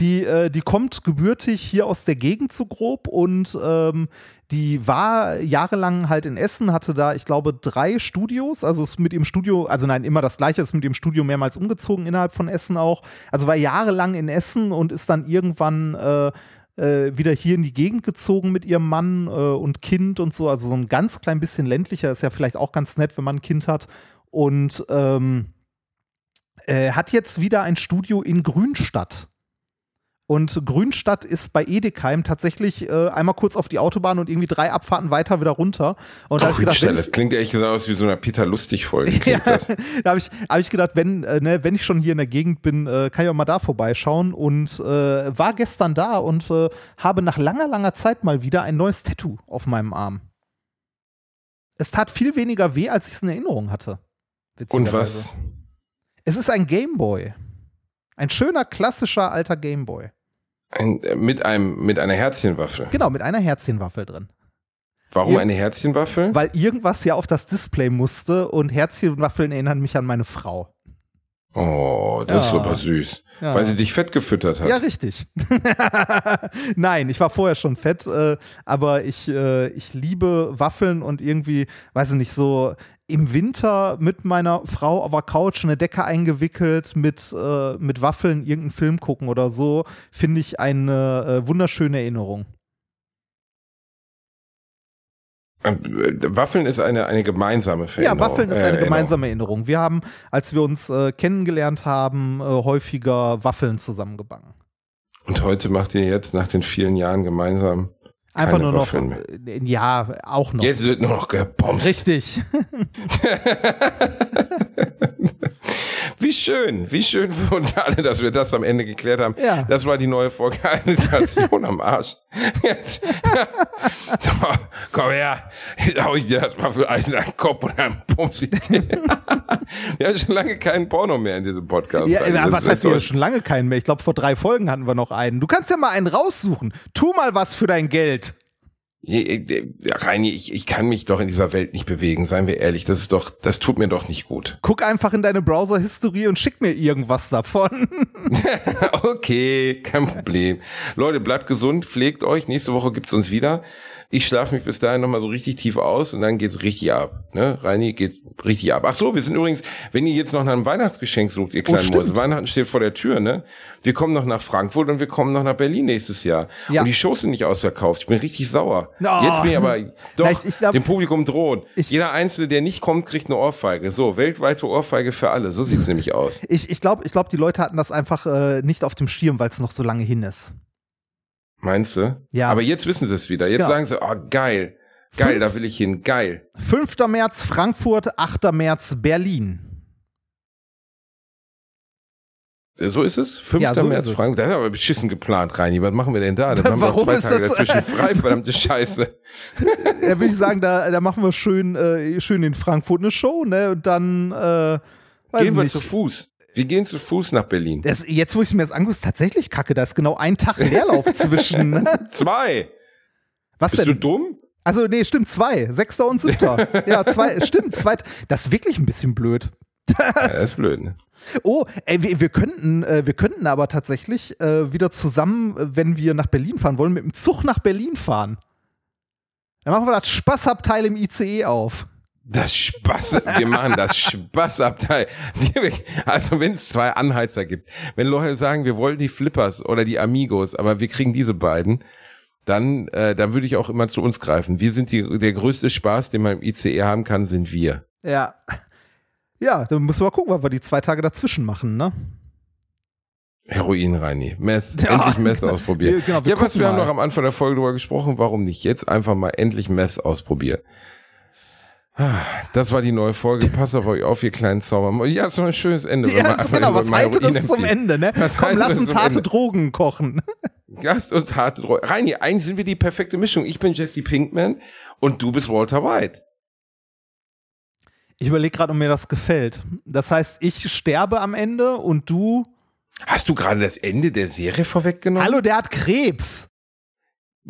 Die, äh, die kommt gebürtig hier aus der Gegend so grob und ähm, die war jahrelang halt in Essen, hatte da, ich glaube, drei Studios. Also ist mit ihrem Studio, also nein, immer das gleiche, ist mit ihrem Studio mehrmals umgezogen innerhalb von Essen auch. Also war jahrelang in Essen und ist dann irgendwann äh, äh, wieder hier in die Gegend gezogen mit ihrem Mann äh, und Kind und so. Also so ein ganz klein bisschen ländlicher ist ja vielleicht auch ganz nett, wenn man ein Kind hat. Und ähm, äh, hat jetzt wieder ein Studio in Grünstadt. Und Grünstadt ist bei Edekheim tatsächlich äh, einmal kurz auf die Autobahn und irgendwie drei Abfahrten weiter wieder runter. Und da Grünstadt, gedacht, das klingt ehrlich gesagt aus wie so eine Peter Lustig-Folge. ja, da habe ich, hab ich gedacht, wenn, äh, ne, wenn ich schon hier in der Gegend bin, äh, kann ich auch mal da vorbeischauen. Und äh, war gestern da und äh, habe nach langer, langer Zeit mal wieder ein neues Tattoo auf meinem Arm. Es tat viel weniger weh, als ich es in Erinnerung hatte. Und was? Es ist ein Gameboy. Ein schöner, klassischer alter Gameboy. Ein, äh, mit, einem, mit einer Herzchenwaffe. Genau, mit einer Herzchenwaffe drin. Warum Ir eine Herzchenwaffe? Weil irgendwas ja auf das Display musste und Herzchenwaffeln erinnern mich an meine Frau. Oh, das ja. ist aber süß. Ja. Weil sie dich fett gefüttert hat. Ja, richtig. Nein, ich war vorher schon fett, äh, aber ich, äh, ich liebe Waffeln und irgendwie, weiß ich nicht, so im Winter mit meiner Frau auf der Couch eine Decke eingewickelt, mit, äh, mit Waffeln irgendeinen Film gucken oder so, finde ich eine äh, wunderschöne Erinnerung. Ähm, äh, Waffeln ist eine, eine gemeinsame Veränderung. Ja, Waffeln ist eine äh, gemeinsame Erinnerung. Wir haben, als wir uns äh, kennengelernt haben, äh, häufiger Waffeln zusammengebacken. Und heute macht ihr jetzt nach den vielen Jahren gemeinsam Einfach nur noch, äh, ja, auch noch. Jetzt wird nur noch gepompt. Richtig. wie schön, wie schön für uns alle, dass wir das am Ende geklärt haben. Ja. Das war die neue Folge Alliteration am Arsch. Jetzt. Komm her, jetzt hau ich dir das mal für Eisen an den Kopf und dann ich dir. Wir haben schon lange keinen Porno mehr in diesem Podcast. Ja, aber was heißt hier schon lange keinen mehr? Ich glaube, vor drei Folgen hatten wir noch einen. Du kannst ja mal einen raussuchen. Tu mal was für dein Geld. Reini, ich, ich kann mich doch in dieser Welt nicht bewegen, seien wir ehrlich. Das ist doch, das tut mir doch nicht gut. Guck einfach in deine Browser-Historie und schick mir irgendwas davon. okay, kein Problem. Leute, bleibt gesund, pflegt euch. Nächste Woche gibt's uns wieder. Ich schlafe mich bis dahin nochmal so richtig tief aus und dann geht's richtig ab. Ne? Reini geht's richtig ab. Ach so, wir sind übrigens, wenn ihr jetzt noch nach einem Weihnachtsgeschenk sucht, ihr kleinen oh, Mäuse, Weihnachten steht vor der Tür, ne? Wir kommen noch nach Frankfurt und wir kommen noch nach Berlin nächstes Jahr. Ja. Und die Shows sind nicht ausverkauft. Ich bin richtig sauer. Oh. Jetzt bin ich aber doch Na, ich, ich glaub, dem Publikum drohen. Ich, Jeder Einzelne, der nicht kommt, kriegt eine Ohrfeige. So, weltweite Ohrfeige für alle. So sieht's nämlich aus. Ich, ich glaube, ich glaub, die Leute hatten das einfach äh, nicht auf dem Schirm, weil es noch so lange hin ist. Meinst du? Ja. Aber jetzt wissen sie es wieder. Jetzt ja. sagen sie, oh geil, geil, Fünf, da will ich hin, geil. 5. März Frankfurt, 8. März Berlin. So ist es? 5. Ja, so März Frankfurt. Das ist aber beschissen geplant, Reini. Was machen wir denn da? Da haben wir zwei Tage das? dazwischen frei, verdammte Scheiße. Da würde ich sagen, da, da machen wir schön, äh, schön in Frankfurt eine Show, ne? Und dann äh, Gehen wir nicht. zu Fuß. Wir gehen zu Fuß nach Berlin. Das, jetzt, wo ich mir das angucke, ist tatsächlich kacke. Da ist genau ein Tag Leerlauf zwischen. Ne? Zwei. Was Bist denn? du dumm? Also, nee, stimmt, zwei. Sechster und siebter. ja, zwei, stimmt, zwei. Das ist wirklich ein bisschen blöd. Das, ja, das ist blöd, ne? Oh, ey, wir, wir, könnten, äh, wir könnten aber tatsächlich äh, wieder zusammen, äh, wenn wir nach Berlin fahren wollen, mit dem Zug nach Berlin fahren. Dann machen wir das Spaßabteil im ICE auf. Das Spaß, wir machen das Spaßabteil. Also wenn es zwei Anheizer gibt, wenn Leute sagen, wir wollen die Flippers oder die Amigos, aber wir kriegen diese beiden, dann, äh, dann würde ich auch immer zu uns greifen. Wir sind die, der größte Spaß, den man im ICE haben kann, sind wir. Ja. Ja, dann müssen wir mal gucken, was wir die zwei Tage dazwischen machen, ne? Heroin, Reini. Meth. Ja, endlich Meth ausprobieren. Genau, ja, was wir mal. haben noch am Anfang der Folge drüber gesprochen, warum nicht jetzt einfach mal endlich Meth ausprobieren? Das war die neue Folge. Passt auf euch auf, ihr kleinen Zauber. Ja, ist noch ein schönes Ende. Ja, ist genau, was Heiteres zum Ende, ne? Was Komm, lass uns harte Ende. Drogen kochen. Lasst uns harte Drogen. Reini, eigentlich sind wir die perfekte Mischung. Ich bin Jesse Pinkman und du bist Walter White. Ich überlege gerade, ob mir das gefällt. Das heißt, ich sterbe am Ende und du. Hast du gerade das Ende der Serie vorweggenommen? Hallo, der hat Krebs.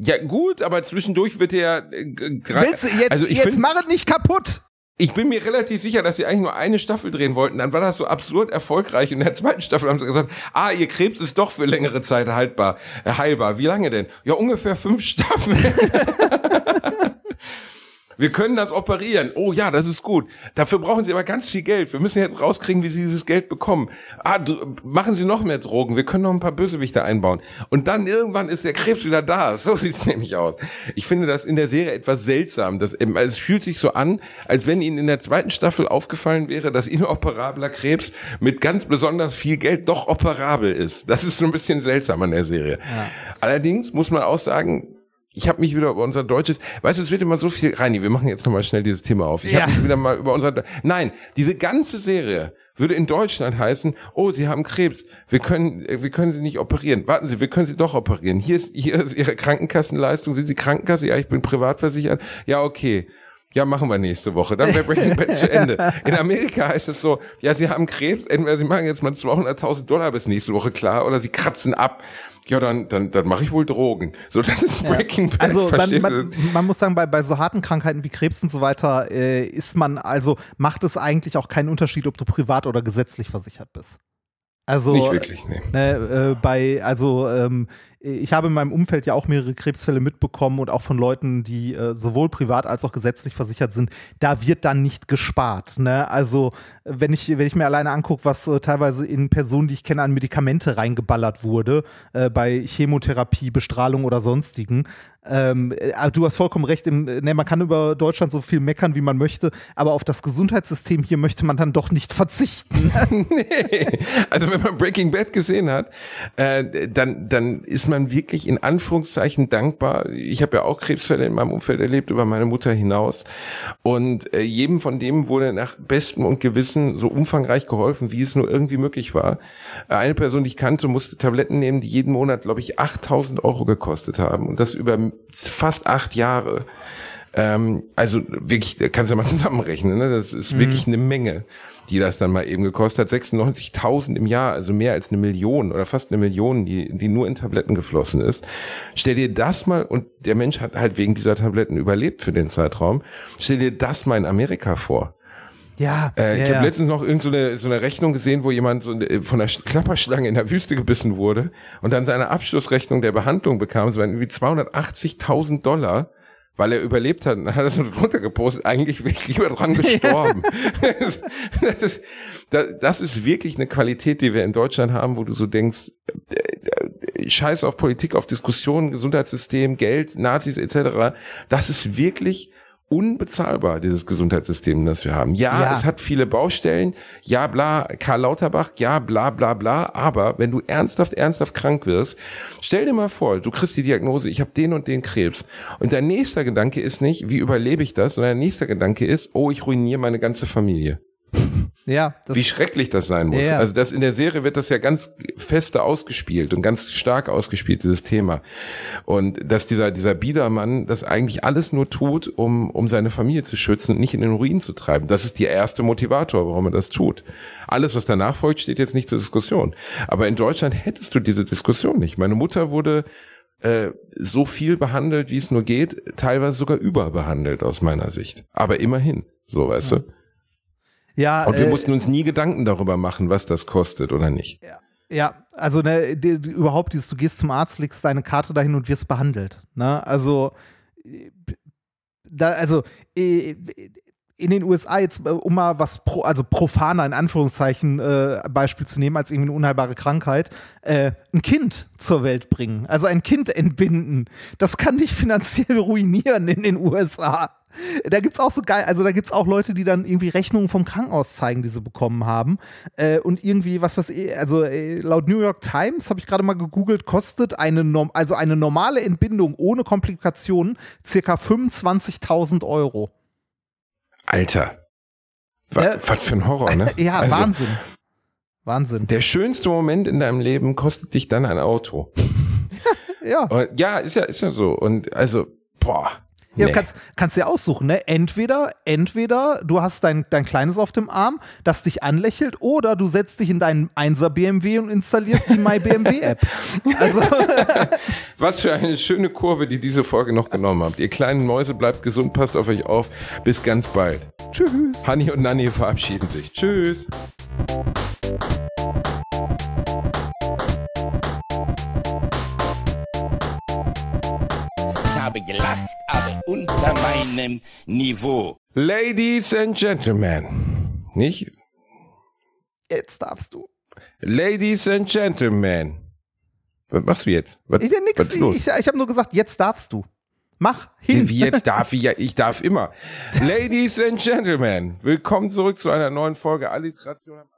Ja, gut, aber zwischendurch wird er äh, Willst du jetzt, also ich jetzt find, mach es nicht kaputt. Ich bin mir relativ sicher, dass sie eigentlich nur eine Staffel drehen wollten. Dann war das so absurd erfolgreich. Und in der zweiten Staffel haben sie gesagt, ah, ihr Krebs ist doch für längere Zeit haltbar, äh, heilbar. Wie lange denn? Ja, ungefähr fünf Staffeln. Wir können das operieren. Oh ja, das ist gut. Dafür brauchen Sie aber ganz viel Geld. Wir müssen jetzt rauskriegen, wie Sie dieses Geld bekommen. Ah, machen Sie noch mehr Drogen. Wir können noch ein paar Bösewichte einbauen. Und dann irgendwann ist der Krebs wieder da. So sieht's nämlich aus. Ich finde das in der Serie etwas seltsam. Das, also es fühlt sich so an, als wenn Ihnen in der zweiten Staffel aufgefallen wäre, dass inoperabler Krebs mit ganz besonders viel Geld doch operabel ist. Das ist so ein bisschen seltsam an der Serie. Ja. Allerdings muss man auch sagen, ich habe mich wieder über unser deutsches, weißt du, es wird immer so viel, Reini, wir machen jetzt nochmal schnell dieses Thema auf. Ich ja. habe mich wieder mal über unser, nein, diese ganze Serie würde in Deutschland heißen, oh, Sie haben Krebs, wir können, wir können Sie nicht operieren. Warten Sie, wir können Sie doch operieren. Hier ist, hier ist Ihre Krankenkassenleistung. Sind Sie Krankenkasse? Ja, ich bin privatversichert. Ja, okay. Ja, machen wir nächste Woche. Dann wäre Breaking Bad zu Ende. In Amerika heißt es so, ja, Sie haben Krebs, entweder Sie machen jetzt mal 200.000 Dollar bis nächste Woche klar oder Sie kratzen ab ja, dann, dann, dann mache ich wohl Drogen. So, das ist Breaking Bad. Also man, man, man, muss sagen, bei, bei so harten Krankheiten wie Krebs und so weiter äh, ist man, also macht es eigentlich auch keinen Unterschied, ob du privat oder gesetzlich versichert bist. Also, Nicht wirklich, nee. Äh, äh, bei, also ähm, ich habe in meinem Umfeld ja auch mehrere Krebsfälle mitbekommen und auch von Leuten, die äh, sowohl privat als auch gesetzlich versichert sind. Da wird dann nicht gespart. Ne? Also wenn ich, wenn ich mir alleine angucke, was äh, teilweise in Personen, die ich kenne, an Medikamente reingeballert wurde, äh, bei Chemotherapie, Bestrahlung oder sonstigen. Ähm, äh, du hast vollkommen recht, im, ne, man kann über Deutschland so viel meckern, wie man möchte, aber auf das Gesundheitssystem hier möchte man dann doch nicht verzichten. nee. Also wenn man Breaking Bad gesehen hat, äh, dann, dann ist man wirklich in Anführungszeichen dankbar. Ich habe ja auch Krebsfälle in meinem Umfeld erlebt, über meine Mutter hinaus. Und äh, jedem von dem wurde nach bestem und Gewissen so umfangreich geholfen, wie es nur irgendwie möglich war. Eine Person, die ich kannte, musste Tabletten nehmen, die jeden Monat, glaube ich, 8000 Euro gekostet haben. Und das über fast acht Jahre. Ähm, also wirklich, kannst du ja mal zusammenrechnen, ne? das ist mhm. wirklich eine Menge die das dann mal eben gekostet hat. 96.000 im Jahr, also mehr als eine Million oder fast eine Million, die, die nur in Tabletten geflossen ist. Stell dir das mal, und der Mensch hat halt wegen dieser Tabletten überlebt für den Zeitraum. Stell dir das mal in Amerika vor. Ja, äh, ja, ich habe letztens noch irgend so eine, so eine Rechnung gesehen, wo jemand so von einer Klapperschlange in der Wüste gebissen wurde und dann seine Abschlussrechnung der Behandlung bekam. Es waren irgendwie 280.000 Dollar weil er überlebt hat. Dann hat er so drunter gepostet, eigentlich wäre ich lieber dran gestorben. das, ist, das, ist wirklich eine Qualität, die wir in Deutschland haben, wo du so denkst, äh, äh, Scheiß auf Politik, auf Diskussionen, Gesundheitssystem, Geld, Nazis etc. Das ist wirklich unbezahlbar, dieses Gesundheitssystem, das wir haben. Ja, ja, es hat viele Baustellen, ja, bla, Karl Lauterbach, ja, bla, bla, bla, aber wenn du ernsthaft, ernsthaft krank wirst, stell dir mal vor, du kriegst die Diagnose, ich habe den und den Krebs. Und dein nächster Gedanke ist nicht, wie überlebe ich das, sondern dein nächster Gedanke ist, oh, ich ruiniere meine ganze Familie. Ja. Wie schrecklich das sein muss. Ja. Also das in der Serie wird das ja ganz feste ausgespielt und ganz stark ausgespielt, dieses Thema. Und dass dieser, dieser Biedermann das eigentlich alles nur tut, um, um seine Familie zu schützen und nicht in den Ruin zu treiben. Das ist der erste Motivator, warum er das tut. Alles, was danach folgt, steht jetzt nicht zur Diskussion. Aber in Deutschland hättest du diese Diskussion nicht. Meine Mutter wurde äh, so viel behandelt, wie es nur geht, teilweise sogar überbehandelt aus meiner Sicht. Aber immerhin, so weißt ja. du. Ja, und wir äh, mussten uns nie Gedanken darüber machen, was das kostet oder nicht. Ja. Ja, also ne, die, überhaupt dieses, du gehst zum Arzt, legst deine Karte dahin und wirst behandelt. Ne? Also, da, also äh, in den USA jetzt, äh, um mal was pro, also profaner in Anführungszeichen äh, Beispiel zu nehmen, als irgendwie eine unheilbare Krankheit, äh, ein Kind zur Welt bringen, also ein Kind entbinden, das kann dich finanziell ruinieren in den USA. Da gibt's auch so geil, also da gibt's auch Leute, die dann irgendwie Rechnungen vom Krankenhaus zeigen, die sie bekommen haben. Äh, und irgendwie, was was, also äh, laut New York Times, habe ich gerade mal gegoogelt, kostet eine, also eine normale Entbindung ohne Komplikationen circa 25.000 Euro. Alter. Was, ja, was für ein Horror, ne? ja, also, Wahnsinn. Wahnsinn. Der schönste Moment in deinem Leben kostet dich dann ein Auto. ja. Und, ja, ist ja, ist ja so. Und also, boah. Ja, nee. kannst, kannst dir aussuchen, ne? Entweder, entweder du hast dein, dein Kleines auf dem Arm, das dich anlächelt, oder du setzt dich in deinen 1er BMW und installierst die My BMW App. Also. Was für eine schöne Kurve, die diese Folge noch genommen habt. Ihr kleinen Mäuse bleibt gesund, passt auf euch auf. Bis ganz bald. Tschüss. Hanni und Nanni verabschieden sich. Tschüss. Gelacht, aber unter meinem Niveau. Ladies and Gentlemen. Nicht? Jetzt darfst du. Ladies and Gentlemen. Was machst du jetzt? Was, ist ja nix. Ich, ich, ich habe nur gesagt, jetzt darfst du. Mach hin. Wie jetzt darf ich? Ja, ich darf immer. Ladies and Gentlemen, willkommen zurück zu einer neuen Folge Alliteration am